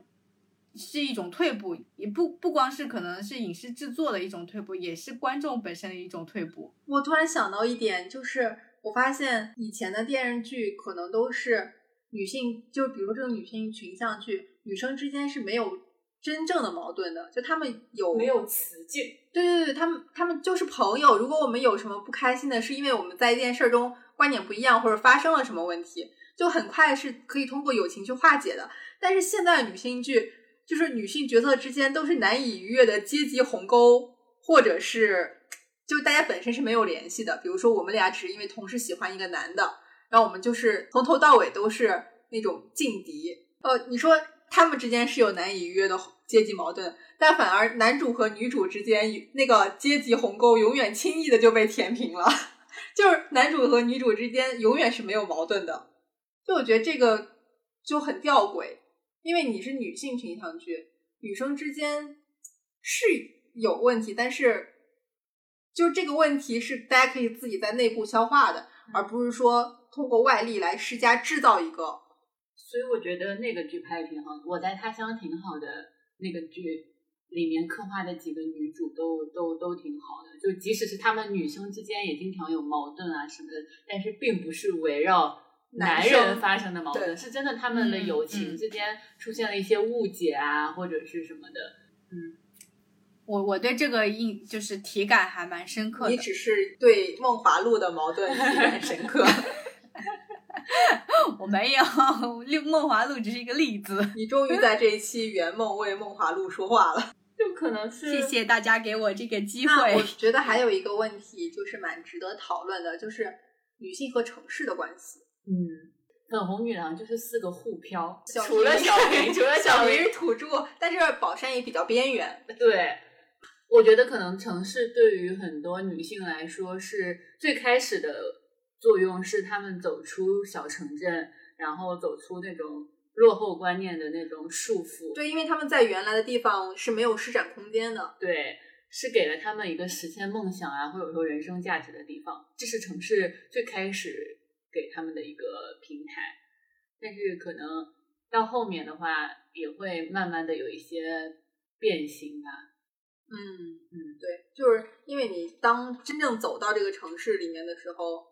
是一种退步，也不不光是可能是影视制作的一种退步，也是观众本身的一种退步。我突然想到一点，就是我发现以前的电视剧可能都是女性，就比如说这种女性群像剧，女生之间是没有真正的矛盾的，就她们有没有雌竞，对对对，她们她们就是朋友。如果我们有什么不开心的，是因为我们在一件事儿中观点不一样，或者发生了什么问题，就很快是可以通过友情去化解的。但是现在的女性剧，就是女性角色之间都是难以逾越的阶级鸿沟，或者是就大家本身是没有联系的。比如说我们俩只是因为同时喜欢一个男的，然后我们就是从头到尾都是那种劲敌。呃，你说他们之间是有难以逾越的阶级矛盾，但反而男主和女主之间那个阶级鸿沟永远轻易的就被填平了，就是男主和女主之间永远是没有矛盾的。就我觉得这个就很吊诡，因为你是女性群像剧，女生之间是有问题，但是就这个问题是大家可以自己在内部消化的，而不是说通过外力来施加制造一个。所以我觉得那个剧拍的挺好的。我在他乡挺好的那个剧里面刻画的几个女主都都都挺好的，就即使是她们女生之间也经常有矛盾啊什么的，但是并不是围绕男人发生的矛盾，是真的他们的嗯友情嗯之间出现了一些误解啊，或者是什么的。嗯我我对这个印就是体感还蛮深刻的你。只是对《梦华录》的矛盾体感深刻，我没有，《梦华录》只是一个例子。你终于在这一期圆梦为《梦华录》说话了。就可能是谢谢大家给我这个机会我。觉得还有一个问题就是蛮值得讨论的，就是女性和城市的关系。嗯，粉红女郎就是四个互漂，小除了明小明，除了小明明是土著，但是宝山也比较边缘。对，我觉得可能城市对于很多女性来说是最开始的作用是她们走出小城镇，然后走出那种落后观念的那种束缚。对，因为他们在原来的地方是没有施展空间的。对，是给了他们一个实现梦想啊，或者说人生价值的地方。这是城市最开始给他们的一个平台，但是可能到后面的话，也会慢慢的有一些变形吧。嗯嗯，对，就是因为你当真正走到这个城市里面的时候，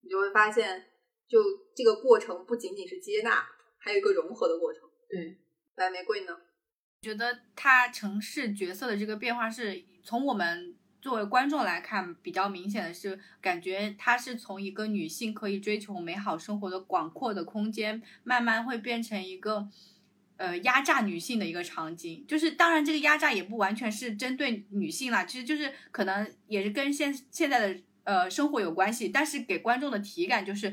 你就会发现，就这个过程不仅仅是接纳，还有一个融合的过程。对，白玫瑰呢？觉得他城市角色的这个变化是从我们作为观众来看比较明显的是，感觉它是从一个女性可以追求美好生活的广阔的空间，慢慢会变成一个呃压榨女性的一个场景。就是当然这个压榨也不完全是针对女性啦，其实就是可能也是跟现现在的呃生活有关系，但是给观众的体感就是。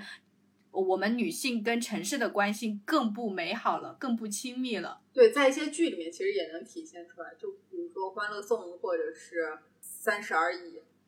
我们女性跟城市的关系更不美好了，更不亲密了。对，在一些剧里面其实也能体现出来，就比如说《欢乐颂》或者是《三十而已》，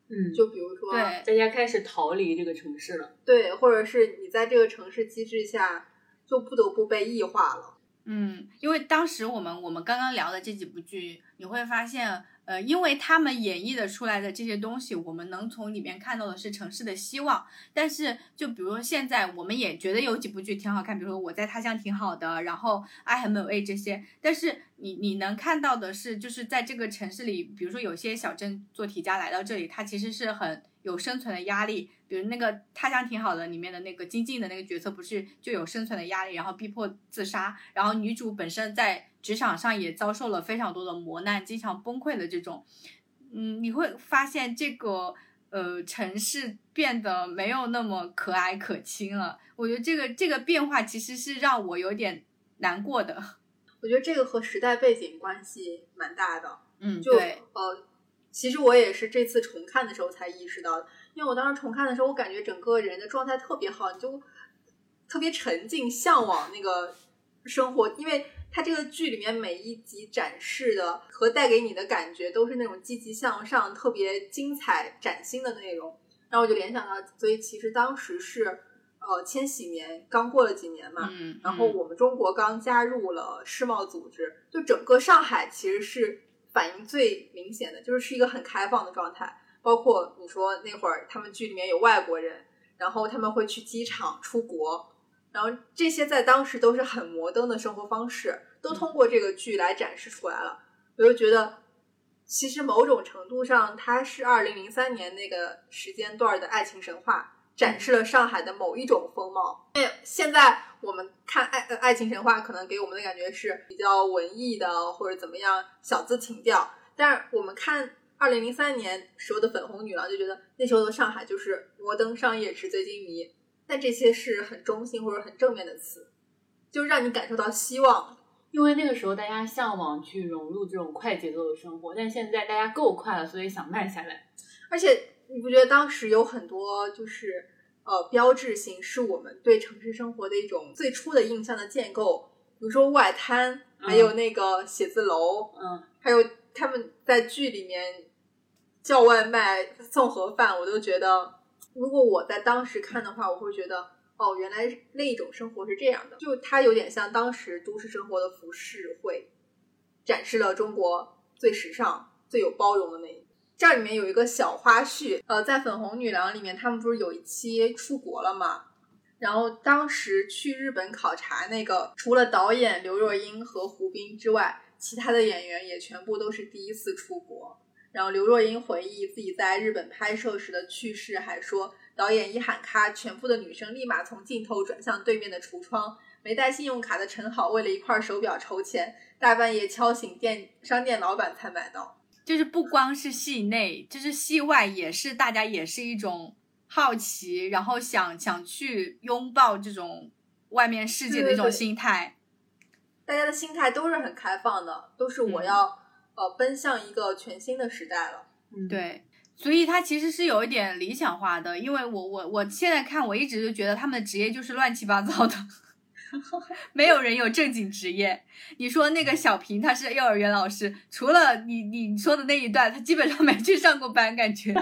嗯，就比如说对，大家开始逃离这个城市了。对，或者是你在这个城市机制下，就不得不被异化了。嗯，因为当时我们我们刚刚聊的这几部剧，你会发现，呃，因为他们演绎的出来的这些东西，我们能从里面看到的是城市的希望。但是，就比如说现在，我们也觉得有几部剧挺好看，比如说《我在他乡》挺好的，然后《爱很美味》这些。但是你你能看到的是，就是在这个城市里，比如说有些小镇做题家来到这里，他其实是很有生存的压力。比如那个《他乡挺好的》里面的那个金靖的那个角色，不是就有生存的压力，然后逼迫自杀。然后女主本身在职场上也遭受了非常多的磨难，经常崩溃的这种。嗯，你会发现这个呃城市变得没有那么可蔼可亲了。我觉得这个这个变化其实是让我有点难过的。我觉得这个和时代背景关系蛮大的。嗯，就对，呃，其实我也是这次重看的时候才意识到的，因为我当时重看的时候，我感觉整个人的状态特别好，你就特别沉浸、向往那个生活，因为它这个剧里面每一集展示的和带给你的感觉都是那种积极向上、特别精彩、崭新的内容，然后我就联想到，所以其实当时是呃千禧年刚过了几年嘛，嗯，然后我们中国刚加入了世贸组织，就整个上海其实是反应最明显的，就是是一个很开放的状态。包括你说那会儿他们剧里面有外国人，然后他们会去机场出国，然后这些在当时都是很摩登的生活方式，都通过这个剧来展示出来了。我就觉得，其实某种程度上，它是二零零三年那个时间段的爱情神话，展示了上海的某一种风貌。因为现在我们看爱呃爱情神话，可能给我们的感觉是比较文艺的，或者怎么样小资情调。但是我们看二零零三年时候的粉红女郎，就觉得那时候的上海就是摩登商业纸醉金迷。但这些是很中性或者很正面的词，就让你感受到希望。因为那个时候大家向往去融入这种快节奏的生活，但现在大家够快了，所以想慢下来。而且你不觉得当时有很多就是呃标志性是我们对城市生活的一种最初的印象的建构，比如说外滩，还有那个写字楼，嗯，还有他们在剧里面叫外卖送盒饭，我都觉得，如果我在当时看的话，我会觉得。哦，原来那一种生活是这样的，就它有点像当时都市生活的浮世绘，展示了中国最时尚、最有包容的那一。这里面有一个小花絮，呃，在《粉红女郎》里面，他们不是有一期出国了吗？然后当时去日本考察那个，除了导演刘若英和胡兵之外，其他的演员也全部都是第一次出国。然后刘若英回忆自己在日本拍摄时的趣事，还说。导演一喊咔，全部的女生立马从镜头转向对面的橱窗。没带信用卡的陈好为了一块手表筹钱，大半夜敲醒店商店老板才买到。就是不光是戏内，就是戏外也是，大家也是一种好奇，然后想想去拥抱这种外面世界的一种心态。大家的心态都是很开放的，都是我要、呃奔向一个全新的时代了。嗯，对。所以他其实是有一点理想化的，因为我我我现在看，我一直就觉得他们的职业就是乱七八糟的，没有人有正经职业。你说那个小平，他是幼儿园老师，除了你你说的那一段，他基本上没去上过班，感觉，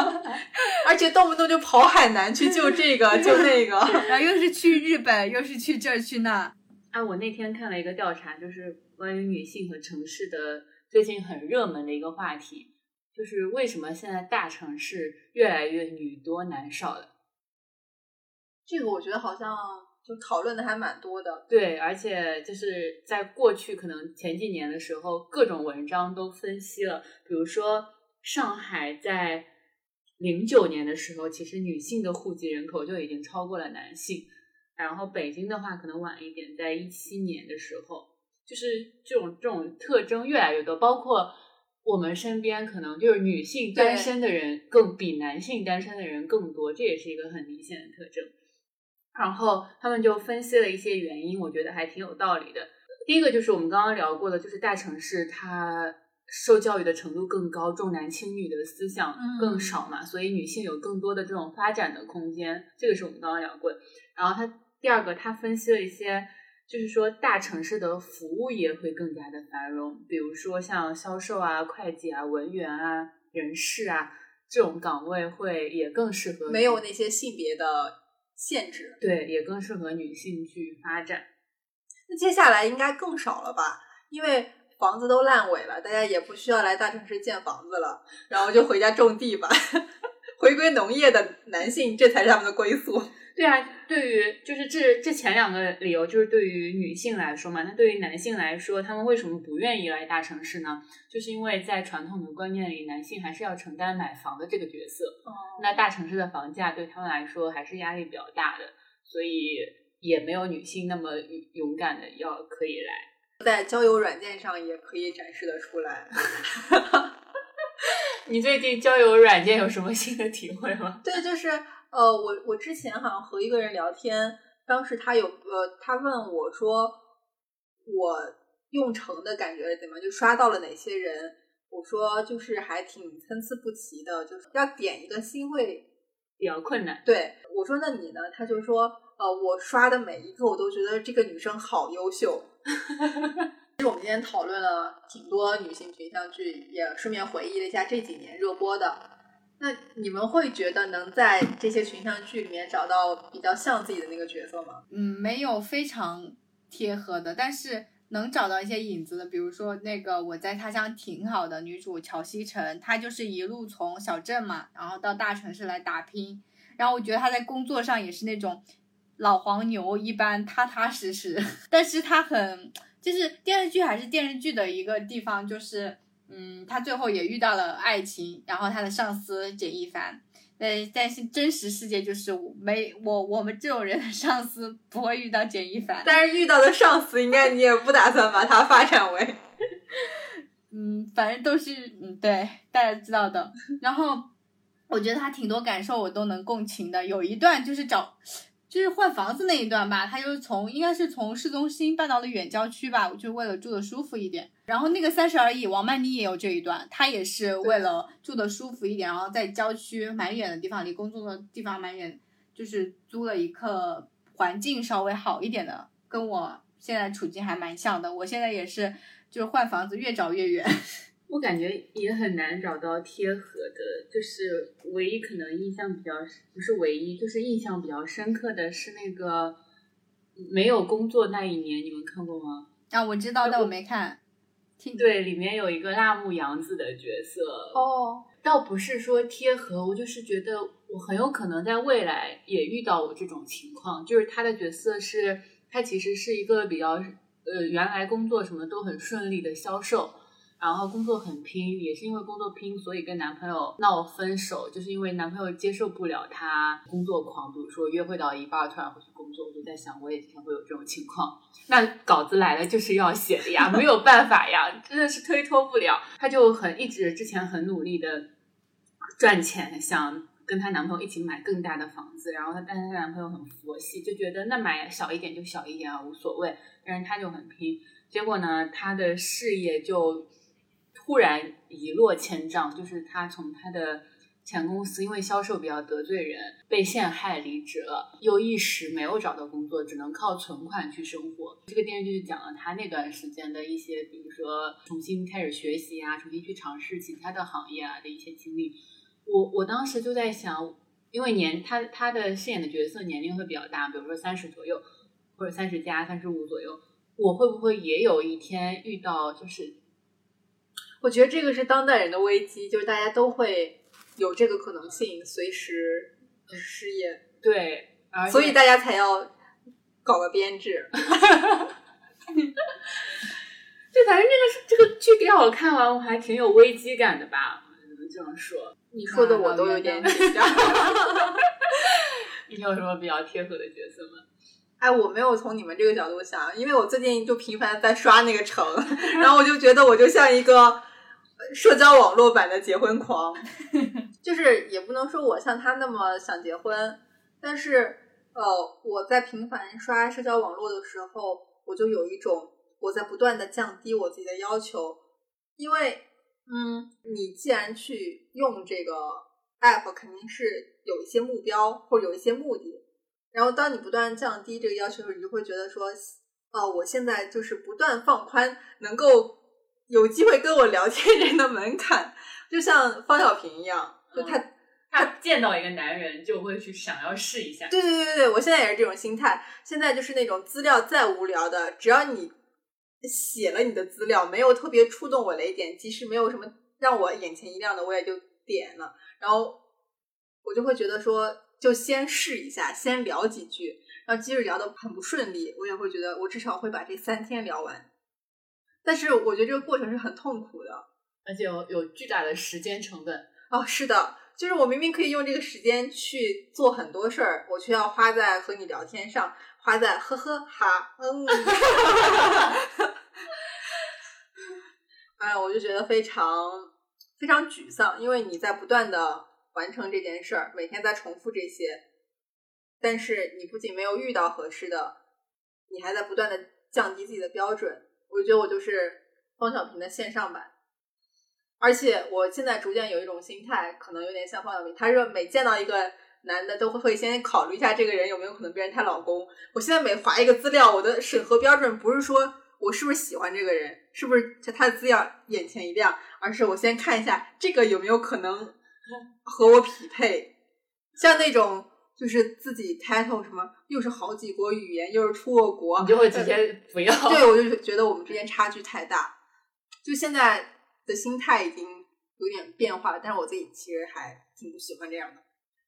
而且动不动就跑海南去救这个救那个，然后又是去日本，又是去这儿去那。啊，我那天看了一个调查，就是关于女性和城市的最近很热门的一个话题。就是为什么现在大城市越来越女多男少了？这个我觉得好像就讨论的还蛮多的。对，而且就是在过去可能前几年的时候，各种文章都分析了，比如说上海在零九年的时候，其实女性的户籍人口就已经超过了男性，然后北京的话可能晚一点，在一七年的时候，就是这种这种特征越来越多，包括。我们身边可能就是女性单身的人更比男性单身的人更多，这也是一个很明显的特征。然后他们就分析了一些原因，我觉得还挺有道理的。第一个就是我们刚刚聊过的，就是大城市它受教育的程度更高，重男轻女的思想更少嘛，所以女性有更多的这种发展的空间。这个是我们刚刚聊过的。然后他第二个，他分析了一些。就是说，大城市的服务业会更加的繁荣，比如说像销售啊、会计啊、文员啊、人事啊这种岗位，会也更适合没有那些性别的限制，对，也更适合女性去发展。那接下来应该更少了吧？因为房子都烂尾了，大家也不需要来大城市建房子了，然后就回家种地吧，回归农业的男性，这才是他们的归宿。对啊，对于就是这这前两个理由，就是对于女性来说嘛。那对于男性来说，他们为什么不愿意来大城市呢？就是因为在传统的观念里，男性还是要承担买房的这个角色。哦那大城市的房价对他们来说还是压力比较大的，所以也没有女性那么勇敢的要可以来。在交友软件上也可以展示的出来。你最近交友软件有什么新的体会吗？对，就是呃，我我之前好像和一个人聊天，当时他有呃，他问我说我用成的感觉怎么样，就刷到了哪些人？我说就是还挺参差不齐的，就是要点一个心会比较困难。对我说那你呢？他就说呃，我刷的每一个我都觉得这个女生好优秀。其实我们今天讨论了挺多女性群像剧，也顺便回忆了一下这几年热播的。那你们会觉得能在这些群像剧里面找到比较像自己的那个角色吗？嗯，没有非常贴合的，但是能找到一些影子的。比如说那个我在他乡挺好的女主乔西晨，她就是一路从小镇嘛，然后到大城市来打拼。然后我觉得她在工作上也是那种老黄牛一般踏踏实实，但是她很。就是电视剧还是电视剧的一个地方，就是嗯，他最后也遇到了爱情，然后他的上司简一凡，但但是真实世界就是没我我们这种人的上司不会遇到简一凡，但是遇到的上司应该你也不打算把他发展为，嗯，反正都是嗯对大家知道的。然后我觉得他挺多感受我都能共情的，有一段就是找。就是换房子那一段吧，他就是从应该是从市中心搬到了远郊区吧，就为了住的舒服一点。然后那个三十而已，王曼妮也有这一段，她也是为了住的舒服一点，然后在郊区蛮远的地方，离工作的地方蛮远，就是租了一个环境稍微好一点的，跟我现在处境还蛮像的。我现在也是，就是换房子越找越远。我感觉也很难找到贴合的，就是唯一可能印象比较不是唯一，就是印象比较深刻的是那个没有工作那一年，你们看过吗？啊，我知道，但我没看。对，里面有一个辣目洋子的角色哦，倒不是说贴合，我就是觉得我很有可能在未来也遇到我这种情况，就是他的角色是，他其实是一个比较呃原来工作什么都很顺利的销售。然后工作很拼，也是因为工作拼，所以跟男朋友闹分手，就是因为男朋友接受不了她工作狂，比如说约会到一半突然回去工作，我就在想，我也经常会有这种情况。那稿子来了就是要写的呀，没有办法呀，真的是推脱不了。她就很一直之前很努力的赚钱，想跟她男朋友一起买更大的房子，然后她但是她男朋友很佛系，就觉得那买小一点就小一点啊，无所谓。但是她就很拼，结果呢，她的事业就。突然一落千丈，就是他从他的前公司因为销售比较得罪人，被陷害离职了，又一时没有找到工作，只能靠存款去生活。这个电视剧讲了他那段时间的一些，比如说重新开始学习啊，重新去尝试其他的行业啊的一些经历。我我当时就在想，因为年他他的饰演的角色年龄会比较大，比如说三十左右，或者三十加三十五左右，我会不会也有一天遇到就是。我觉得这个是当代人的危机，就是大家都会有这个可能性，随时失业。对，所以大家才要搞个编制。对，反正这个是这个剧给我看完，我还挺有危机感的吧？只能这样说。你说的我都有点紧张。你有什么比较贴合的角色吗？哎，我没有从你们这个角度想，因为我最近就频繁在刷那个城，然后我就觉得我就像一个。社交网络版的结婚狂，就是也不能说我像他那么想结婚，但是呃，我在频繁刷社交网络的时候，我就有一种我在不断的降低我自己的要求，因为嗯，你既然去用这个 app，肯定是有一些目标或者有一些目的，然后当你不断降低这个要求的时候，你就会觉得说，哦，我现在就是不断放宽，能够。有机会跟我聊天人的门槛，就像方小平一样，就他他见到一个男人就会去想要试一下。对对对对，我现在也是这种心态。现在就是那种资料再无聊的，只要你写了你的资料，没有特别触动我雷点，即使没有什么让我眼前一亮的，我也就点了。然后我就会觉得说，就先试一下，先聊几句，然后即使聊得很不顺利，我也会觉得我至少会把这三天聊完。但是我觉得这个过程是很痛苦的。而且有有巨大的时间成本。哦，是的，就是我明明可以用这个时间去做很多事儿，我却要花在和你聊天上，花在呵呵哈嗯，哎，我就觉得非常非常沮丧，因为你在不断的完成这件事儿，每天在重复这些，但是你不仅没有遇到合适的，你还在不断的降低自己的标准。我觉得我就是方小平的线上版。而且我现在逐渐有一种心态，可能有点像方小平，他是每见到一个男的都会先考虑一下这个人有没有可能变成她老公。我现在每划一个资料，我的审核标准不是说我是不是喜欢这个人，是不是他的资料眼前一亮，而是我先看一下这个有没有可能和我匹配。像那种就是自己 title 什么，又是好几国语言，又是出过国，你就会直接不要。对，我就觉得我们之间差距太大。就现在。的心态已经有点变化了，但是我自己其实还挺不喜欢这样的。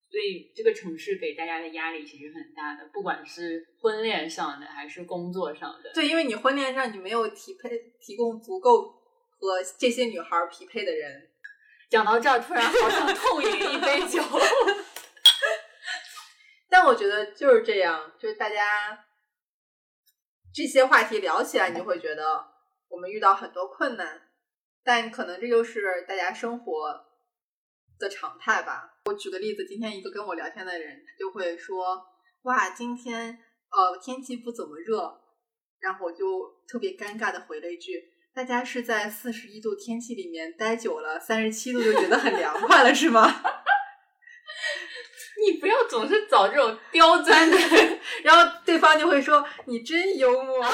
所以这个城市给大家的压力其实很大的，不管是婚恋上的还是工作上的。对，因为你婚恋上你没有匹配提供足够和这些女孩匹配的人。讲到这儿，突然好想 痛饮一杯酒。但我觉得就是这样，就是大家这些话题聊起来，你就会觉得我们遇到很多困难。但可能这就是大家生活的常态吧。我举个例子，今天一个跟我聊天的人，他就会说：“哇，今天呃天气不怎么热。”然后我就特别尴尬的回了一句：“大家是在四十一度天气里面待久了，三十七度就觉得很凉快了，是吗？” 你不要总是找这种刁钻的，然后对方就会说：“你真幽默。”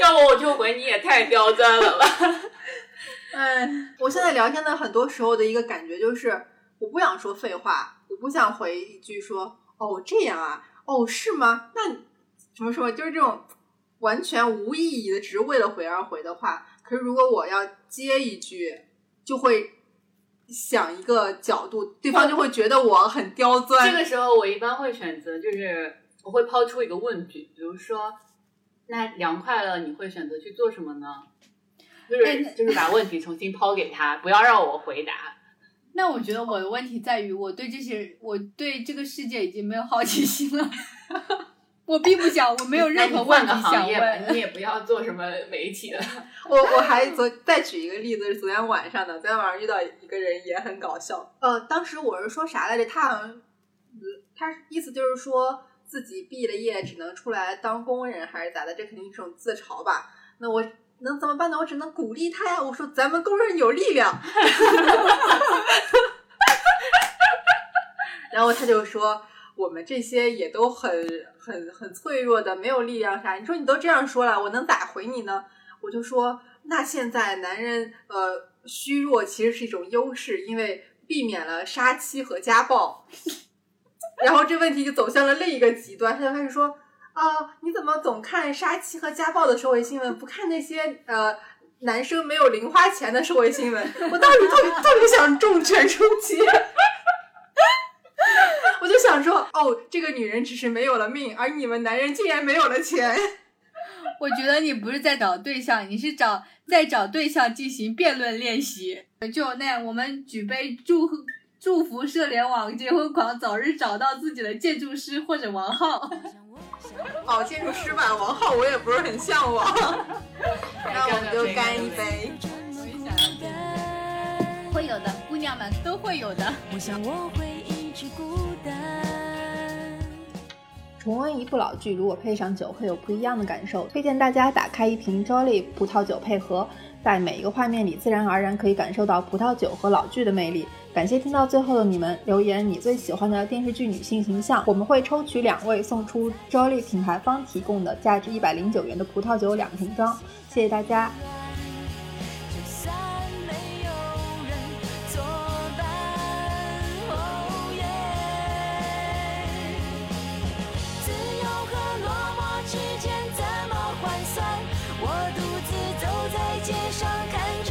要不我就回你也太刁钻了吧。嗯，我现在聊天的很多时候的一个感觉就是，我不想说废话，我不想回一句说哦这样啊，哦是吗？那怎么什么，就是这种完全无意义的，只是为了回而回的话。可是如果我要接一句，就会想一个角度，对方就会觉得我很刁钻。这个时候我一般会选择，就是我会抛出一个问句，比如说。那凉快了，你会选择去做什么呢？就是就是把问题重新抛给他，不要让我回答。那我觉得我的问题在于，我对这些，我对这个世界已经没有好奇心了。我并不想，我没有任何问题想问。你也不要做什么媒体了。我我还昨再举一个例子，是昨天晚上的。昨天晚上遇到一个人也很搞笑。呃，当时我是说啥来着？他好像，他意思就是说。自己毕了业只能出来当工人还是咋的？这肯定是一种自嘲吧？那我能怎么办呢？我只能鼓励他呀！我说咱们工人有力量。然后他就说我们这些也都很很很脆弱的，没有力量啥？你说你都这样说了，我能咋回你呢？我就说那现在男人呃虚弱其实是一种优势，因为避免了杀妻和家暴。然后这问题就走向了另一个极端，他就开始说：“啊，你怎么总看杀妻和家暴的社会新闻，不看那些呃男生没有零花钱的社会新闻？”我当时特别特别想重拳出击，我就想说：“哦，这个女人只是没有了命，而你们男人竟然没有了钱。”我觉得你不是在找对象，你是找在找对象进行辩论练习。就那样，我们举杯祝贺。祝福社联网结婚狂早日找到自己的建筑师或者王浩。哦，建筑师吧，王浩我也不是很向往。那我们就干一杯。会有的，姑娘们都会有的。重温一部老剧，如果配上酒，会有不一样的感受。推荐大家打开一瓶 Jolly 葡萄酒配合，在每一个画面里，自然而然可以感受到葡萄酒和老剧的魅力。感谢听到最后的你们留言，你最喜欢的电视剧女性形象，我们会抽取两位送出 Jolly 品牌方提供的价值一百零九元的葡萄酒两瓶装，谢谢大家。街上看着